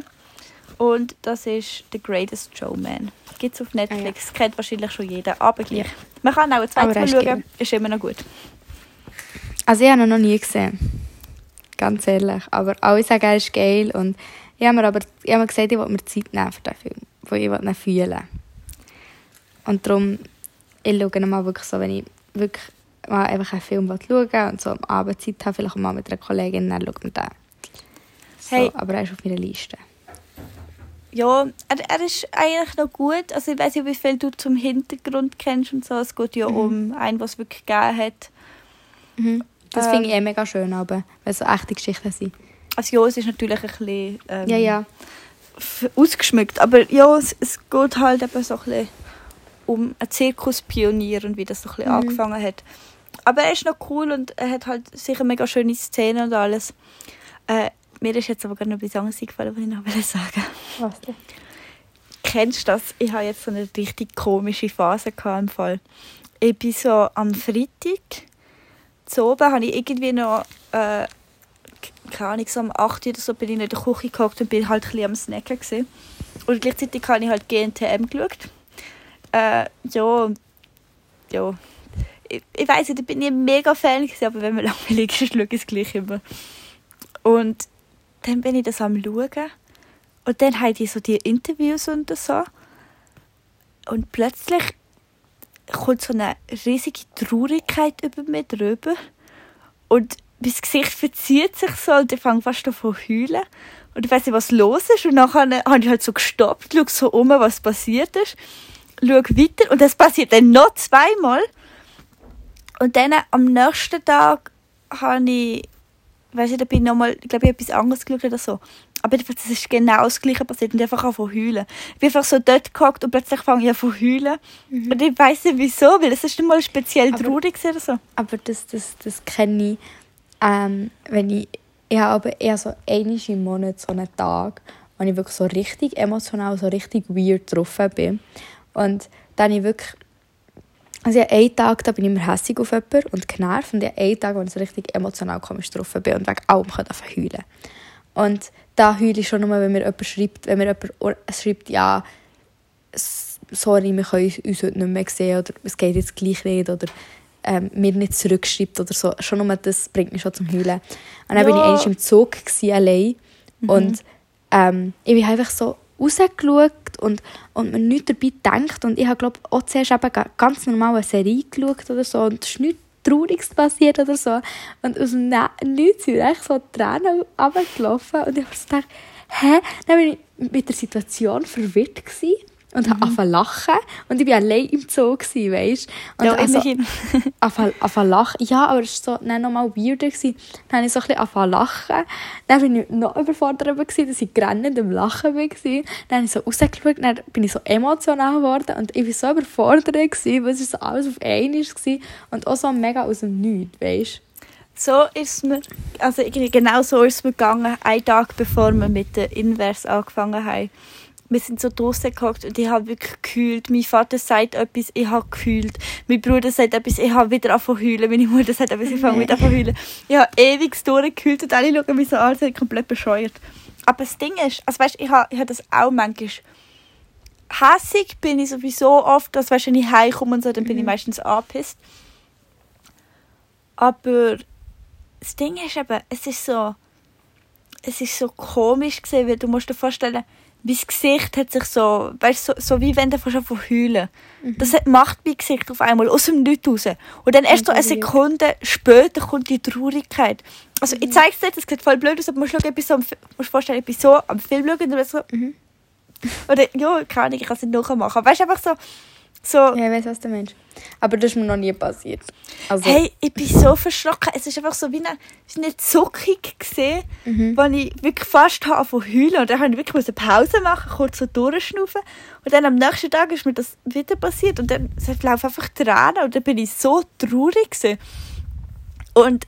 Und das ist The Greatest Showman. Gibt es auf Netflix. Kennt wahrscheinlich schon jeder, aber gleich. Man kann auch ein zweites Mal ist schauen. geil. Ist immer noch gut. Also ich habe ihn noch nie gesehen. Ganz ehrlich. Aber alle sagen, er ist geil. Und ich habe mir aber ich habe mir gesagt, ich will mir Zeit nehmen für den Film. Weil ich ihn fühlen. Und darum, ich schaue ihn mal wirklich so, wenn ich wirklich mal einfach einen Film schauen und so am Abend Zeit habe, vielleicht mal mit einer Kollegin, dann schauen wir den. So, Hey. Aber er ist auf meiner Liste. Ja, er, er ist eigentlich noch gut. Also ich weiß nicht, wie viel du zum Hintergrund kennst und so. Es geht ja Mhm. um einen, was es wirklich gegeben hat. Das Ähm. finde ich eh mega schön, aber weil es so echte Geschichten sind. Also ja, es ist natürlich ein bisschen ähm, Ja, ja. ausgeschmückt. Aber ja, es, es geht halt eben so ein bisschen um einen Zirkuspionier und wie das so ein bisschen Mhm. angefangen hat. Aber er ist noch cool und er hat halt sicher mega schöne Szenen und alles. Äh, mir ist jetzt aber gerade noch etwas anderes eingefallen, was ich noch will sagen Was denn? Kennst du das? Ich habe jetzt so eine richtig komische Phase gehabt im Fall. Ich bin so am Freitag zu oben, habe ich irgendwie noch, äh, keine Ahnung, so um 8 Uhr oder so bin ich in der Küche gehockt und bin halt ein bisschen am Snacken gewesen. Und gleichzeitig habe ich halt GNTM geschaut. Äh, ja, ja. Ich, ich weiss nicht, ich bin ein mega Fan gewesen, aber wenn man [laughs] langweilig ist, schaue ich es gleich immer. Und dann bin ich das am schauen. Und dann haben die so die Interviews und so. Und plötzlich kommt so eine riesige Traurigkeit über mich drüber. Und mein Gesicht verzieht sich so und ich fange fast an zu heulen. Und ich weiß nicht, was los ist. Und nachher habe ich halt so gestoppt, schaue so um, was passiert ist. Schaue weiter und das passiert dann noch zweimal. Und dann am nächsten Tag habe ich, weiß ich, da bin ich nochmal, glaube, ich etwas anderes geschaut oder so. Aber jedenfalls, es ist genau das Gleiche passiert und ich einfach angefangen zu heulen. Ich bin einfach so dort gehockt und plötzlich fange ich an zu heulen. Und ich weiss nicht wieso, weil es ist nicht mal speziell Aber- traurig oder so. Aber das, das, das kenne ich, ähm, wenn ich, ich habe aber eher so einmal im Monat so einen Tag, wo ich wirklich so richtig emotional, so richtig weird drauf bin. Und dann habe ich wirklich, also ich einen Tag, da bin ich immer hässlich auf jemanden und genervt und ich einen Tag, wo ich so richtig emotional komisch drauf bin und wegen allem kann ich heulen. Und da heule ich schon nur, wenn mir jemand schreibt, wenn mir jemand schreibt, ja, sorry, wir können uns heute nicht mehr sehen oder es geht jetzt gleich nicht oder ähm, mir nicht zurückschreibt oder so. Schon nur das bringt mich schon zum Heulen. Und dann Ja. war ich einmal im Zug gewesen, allein und ähm, ich bin einfach so rausgeschaut und, und mir nichts dabei gedacht. Und ich habe glaube auch zuerst eben ga- ganz normal eine Serie geschaut oder so. Und es ist nichts Trauriges passiert oder so. Und aus dem Nichts sind echt so Tränen runtergelaufen. Und ich habe so gedacht, hä? Dann bin ich mit der Situation verwirrt gewesen und habe angefangen zu lachen und ich war allein im Zoo, gewesen, weißt und Ja, also, [laughs] anfangen anfangen lachen. Ja, aber es war so, dann noch mal weirder. Gewesen. Dann habe ich so ein bisschen angefangen zu lachen. Dann war ich noch überfordert, gewesen, dass ich grennend am Lachen war. Dann habe ich so rausgeschaut, dann bin ich so emotional geworden und ich war so überfordert, gewesen, weil es so alles auf einmal war und auch so mega aus dem Nichts, weißt So ist mir, also genau so ist es mir gegangen, einen Tag bevor wir mit der Inverse angefangen haben. Wir sind so draußen gehockt und ich habe wirklich gekühlt. Mein Vater sagt etwas, ich habe gekühlt. Mein Bruder sagt etwas, ich habe wieder angefangen zu heulen. Meine Mutter sagt etwas, ich fange wieder an zu heulen. Ich habe ewig durchgekühlt und alle schauen mich so an, ich komplett bescheuert. Aber das Ding ist, also weißt, ich habe, ich habe das auch manchmal hässig bin ich sowieso oft, dass weißt, wenn ich heimkomme und so, dann bin ich meistens angepisst. Aber das Ding ist eben, es ist so, es ist so komisch gesehen, weil du musst dir vorstellen, mein Gesicht hat sich so, weißt so, so wie wenn du fast von heulen. Das hat, macht mein Gesicht auf einmal aus dem Nichts raus. Und dann erst so eine. Sekunde später kommt die Traurigkeit. Also ich zeige es dir, das sieht voll blöd aus, aber du musst, schauen, ich bin so musst vorstellen, ich bin so am Film schauen und dann so, oder ja, keine Ahnung, ich kann es nicht nachmachen. Aber weißt du, einfach so, so Ja, ich weiß, was du meinst. Aber das ist mir noch nie passiert. Also, Hey, ich bin so verschrocken. Es ist einfach so wie eine, wie eine Zuckung gesehen, Mhm. wo ich wirklich fast habe von heulen und dann habe ich wirklich eine Pause machen, kurz so durchschnaufen und dann am nächsten Tag ist mir das wieder passiert und dann laufen einfach Tränen und dann bin ich so traurig gewesen. und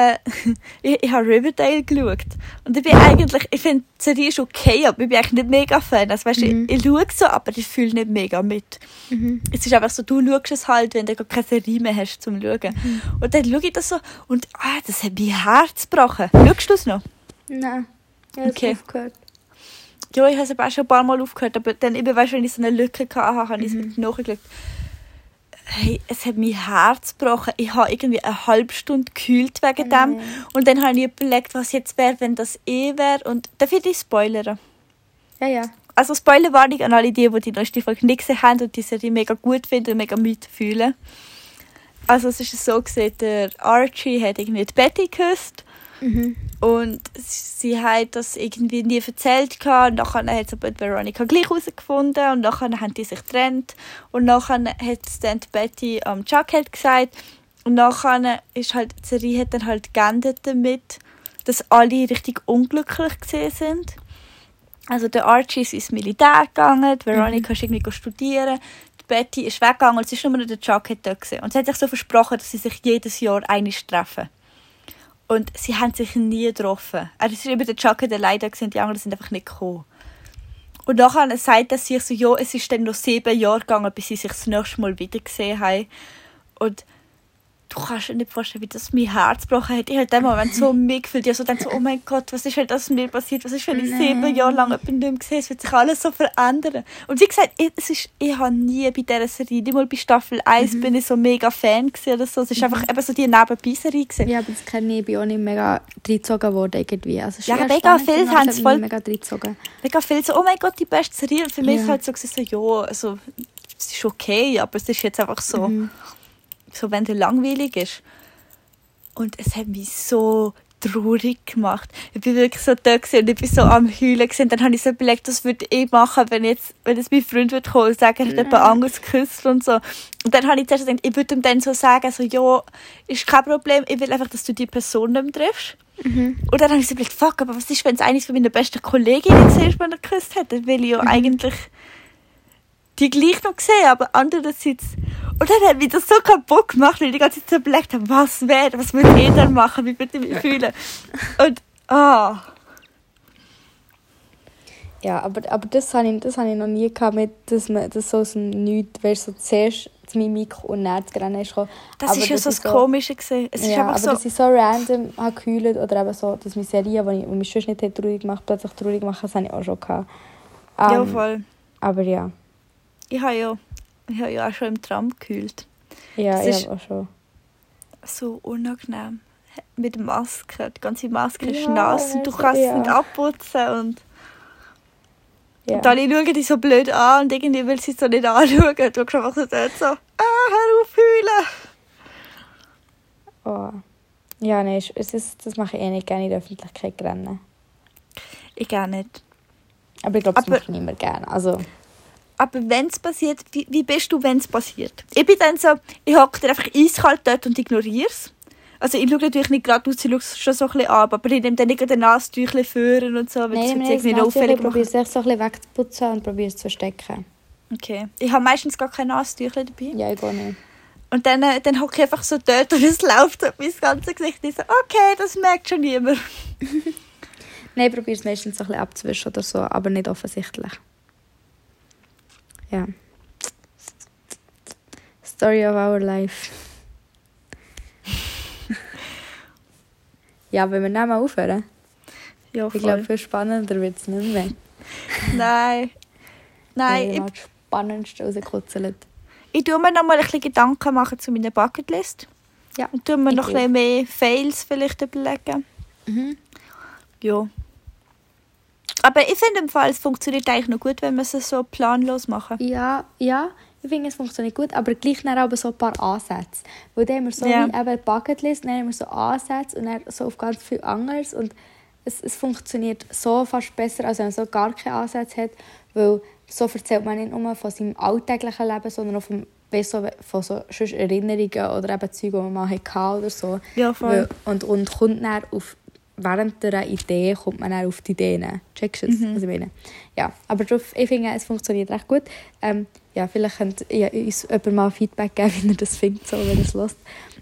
äh, [laughs] ich, ich habe Riverdale geschaut und ich bin eigentlich, ich finde die Serie ist okay, aber ich bin eigentlich nicht mega Fan. Also, weißt, Mhm. ich, ich schaue so, aber ich fühle nicht mega mit. mhm. Es ist einfach so, du schaust es halt, wenn du gar keine Serie mehr hast zum Schauen. Mhm. Und dann schaue ich das so und ah, das hat mein Herz gebrochen. Schaust du es noch? Nein. Das Okay. aufgehört. Ja, ich habe es aber auch schon ein paar Mal aufgehört, aber dann eben, weißt, wenn ich so eine Lücke hatte, habe ich es mit nachgeschaut. Hey, es hat mein Herz gebrochen. Ich habe irgendwie eine halbe Stunde gekühlt wegen dem. nein. Und dann habe ich überlegt, was jetzt wäre, wenn das eh wäre. Und darf ich dich spoilern? Ja, ja. Also Spoilerwarnung an alle die, die die neueste Folge nicht gesehen haben und die Serie mega gut finden und mega mitfühlen. Also es ist so gesehen, der Archie hat irgendwie die Betty geküsst Mhm. und sie hat das irgendwie nie erzählt gehabt. und nachher hat es aber Veronica gleich herausgefunden und nachher haben die sich getrennt und nachher hat es dann Betty am Chuck halt gesagt und nachher ist halt die Serie hat dann halt geendet damit, dass alle richtig unglücklich gesehen sind. Also der Archie ist ins Militär gegangen, Veronica ist irgendwie studieren, die Betty ist weggegangen und es ist nur noch der Chuck dort gesehen. Und sie hat sich so versprochen, dass sie sich jedes Jahr einig treffen. Und sie haben sich nie getroffen. Also es ist immer der Chuck der leider gewesen, die anderen sind einfach nicht gekommen. Und nachher sagt er sich so, ja, es ist dann noch sieben Jahre gegangen, bis sie sich das nächste Mal wieder gesehen haben. Und du kannst dir nicht vorstellen, wie das mein Herz gebrochen hat. Ich habe in dem Moment so mitgefühlt. Ich habe so gedacht, so, oh mein Gott, was ist, wenn das mir passiert? Was ist, wenn ich sieben Jahre lang jemanden nicht mehr sehe? Es wird sich alles so verändern. Und wie gesagt, ich, es ist, ich habe nie bei dieser Serie, nicht mal bei Staffel 1 bin ich so mega Fan oder so. Es ist einfach eben so die Nebenbei-Serie. Ja, aber das kenne ich, bin auch nicht mega reingezogen worden irgendwie. Also, Ja, mega aber haben es voll- mega reingezogen. mega viel so, oh mein Gott, die beste Serie. Und für mich Ja. ist halt so, so ja, also, es ist okay, aber es ist jetzt einfach so, Mhm. So wenn der langweilig ist. Und es hat mich so traurig gemacht. Ich bin wirklich so da und ich bin so am Heulen gewesen. Dann habe ich so überlegt, was würde ich machen, wenn jetzt, wenn jetzt mein Freund würde kommen und sagen, er hat jemand anderes geküsst und so. Und dann habe ich zuerst gedacht, ich würde ihm dann so sagen, so, ja, ist kein Problem, ich will einfach, dass du die Person nicht mehr triffst. Und dann habe ich so überlegt, fuck, aber was ist, wenn es eines von meinen besten Kolleginnen war, die er geküsst hat? Dann will ich ja eigentlich die gleich noch sehen, aber andererseits... Und dann hat mich das so kaputt gemacht, weil ich die ganze Zeit so überlegt habe, was wäre, was würde ich dann machen, wie würde ich mich fühlen? Und, ah, Ja, aber, aber das habe ich, das habe ich noch nie gehabt, mit, dass man das so aus dem Nichts, weißt du, so zuerst das Mimik und dann das Rennen ist gekommen. das Aber ist ja so das Komische gewesen. Es ist ja, einfach aber so... dass ich so random geheult oder eben so, dass meine Serie, die, ich, die mich sonst nicht hat traurig gemacht plötzlich traurig machen, das habe ich auch schon gehabt. ja, Ähm, voll. Aber ja, Ich habe ja, ich habe ja auch schon im Tram gekühlt. ja, Das ich ist- habe auch schon. so unangenehm. Mit Maske. Die ganze Maske ist Ja, nass und du kannst es ja. nicht abputzen. Und, Ja. und alle schauen dich so blöd an und irgendwie will sie es so nicht anschauen. Du kannst einfach so dort so, ah, hör auf heulen. Oh. Ja, nein, es ist, das mache ich eh nicht gerne in der Öffentlichkeit rennen. Ich gar nicht. Aber ich glaube, das Aber- mache ich nicht mehr gerne. Also, Aber wenn es passiert, wie, wie bist du, wenn es passiert? Ich bin dann so, ich hocke einfach eiskalt dort und ignoriere es. Also ich schaue natürlich nicht gerade aus, ich schaue es schon so ein bisschen ab, aber ich nehme dann nicht ein Nasentüchchen führen und so, weil das wird nein, irgendwie nein, noch ich auffällig probiere es echt so ein bisschen wegzuputzen und probiere es zu verstecken. Okay. Ich habe meistens gar kein Nasentüchchen dabei. Ja, ich gehe nicht. Und dann, äh, dann hocke ich einfach so dort und [laughs] es läuft auf mein ganzes Gesicht. Ich so, okay, das merkt schon niemand. [laughs] Nein, ich probiere es meistens so ein bisschen abzuwischen oder so, aber nicht offensichtlich. Ja. Story of our life. [laughs] ja, wenn wir dann mal aufhören. Ja, Ich voll. glaube, viel spannender wird es nicht mehr. [laughs] Nein. Nein, ich ich, habe das Spannendste rausgekutzelt. ich tue mir noch mal ein bisschen Gedanken machen zu meiner Bucketlist. Ja. Und tue mir Ich noch ein bisschen mehr Fails vielleicht überlegen. Mhm. Ja. Aber ich finde im Fall, es funktioniert eigentlich noch gut, wenn wir es so planlos machen. Ja, ja, ich finde, es funktioniert gut, aber gleich dann aber so ein paar Ansätze. Weil dann haben wir so Ja. wie eben Bucketlist, dann haben wir so Ansätze und dann so auf ganz viel anderes und es, es funktioniert so fast besser, als wenn man so gar keine Ansätze hat, weil so erzählt man nicht nur von seinem alltäglichen Leben, sondern auch vom, so, von so Erinnerungen oder eben Zeug, die man mal hatte oder so. Ja, voll. Weil, und, und kommt dann auf, während der Idee kommt man dann auf die Ideen. Checkst du das, Mhm. ich meine? Ja, aber drauf, ich finde, es funktioniert recht gut. Ähm, ja, vielleicht könnt ihr uns jemand mal Feedback geben, [laughs] wie ihr das findet, so, wenn ihr es hört.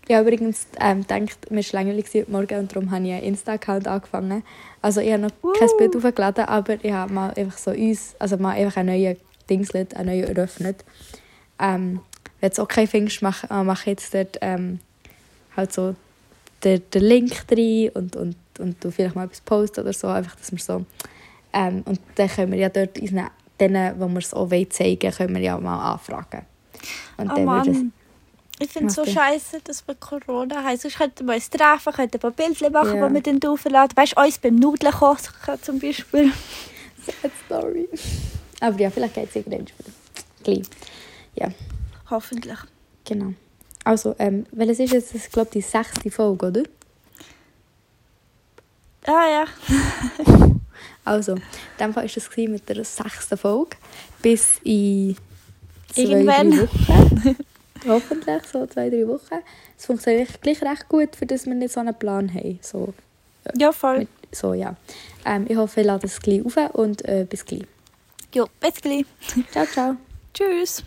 Ich habe übrigens ähm, gedacht, mir war langweilig heute Morgen und darum habe ich einen Insta-Account angefangen. Also ich habe noch kein Bild hochgeladen, aber ich habe mal einfach so uns, also mal einfach einen neuen Dingslet, einen neuen eröffnet. Ähm, wenn du es okay findest, mache mach ich jetzt dort ähm, halt so den, den Link rein und, und und du vielleicht mal etwas posten oder so, einfach, dass wir so, ähm, und dann können wir ja dort unseren, denen, wo wir es auch zeigen können wir ja mal anfragen. Und Oh dann würde es- Mann. Ich finde es so scheiße, dass wir Corona haben. Sonst könnten wir uns treffen, könnten ein paar Bilder machen, Ja. die wir dann aufladen. Weißt du, uns beim Nudeln kochen zum Beispiel. [laughs] Sad Story. Aber ja, vielleicht geht es irgendwann wieder. Gleich. Ja, Hoffentlich. genau. Also, ähm, welches ist jetzt, ich glaube, die sechste Folge, oder? Ah ja. [laughs] Also, in dem Fall war das mit der sechsten Folge. Bis in zwei, Irgendwann. drei Wochen. [laughs] Hoffentlich, so zwei, drei Wochen. Es funktioniert gleich recht gut, für das wir nicht so einen Plan haben. So, Ja, voll. mit, so ja. Ähm, ich hoffe, ihr ladet es gleich auf und äh, bis gleich. Ja, bis gleich. Ciao, ciao. Tschüss.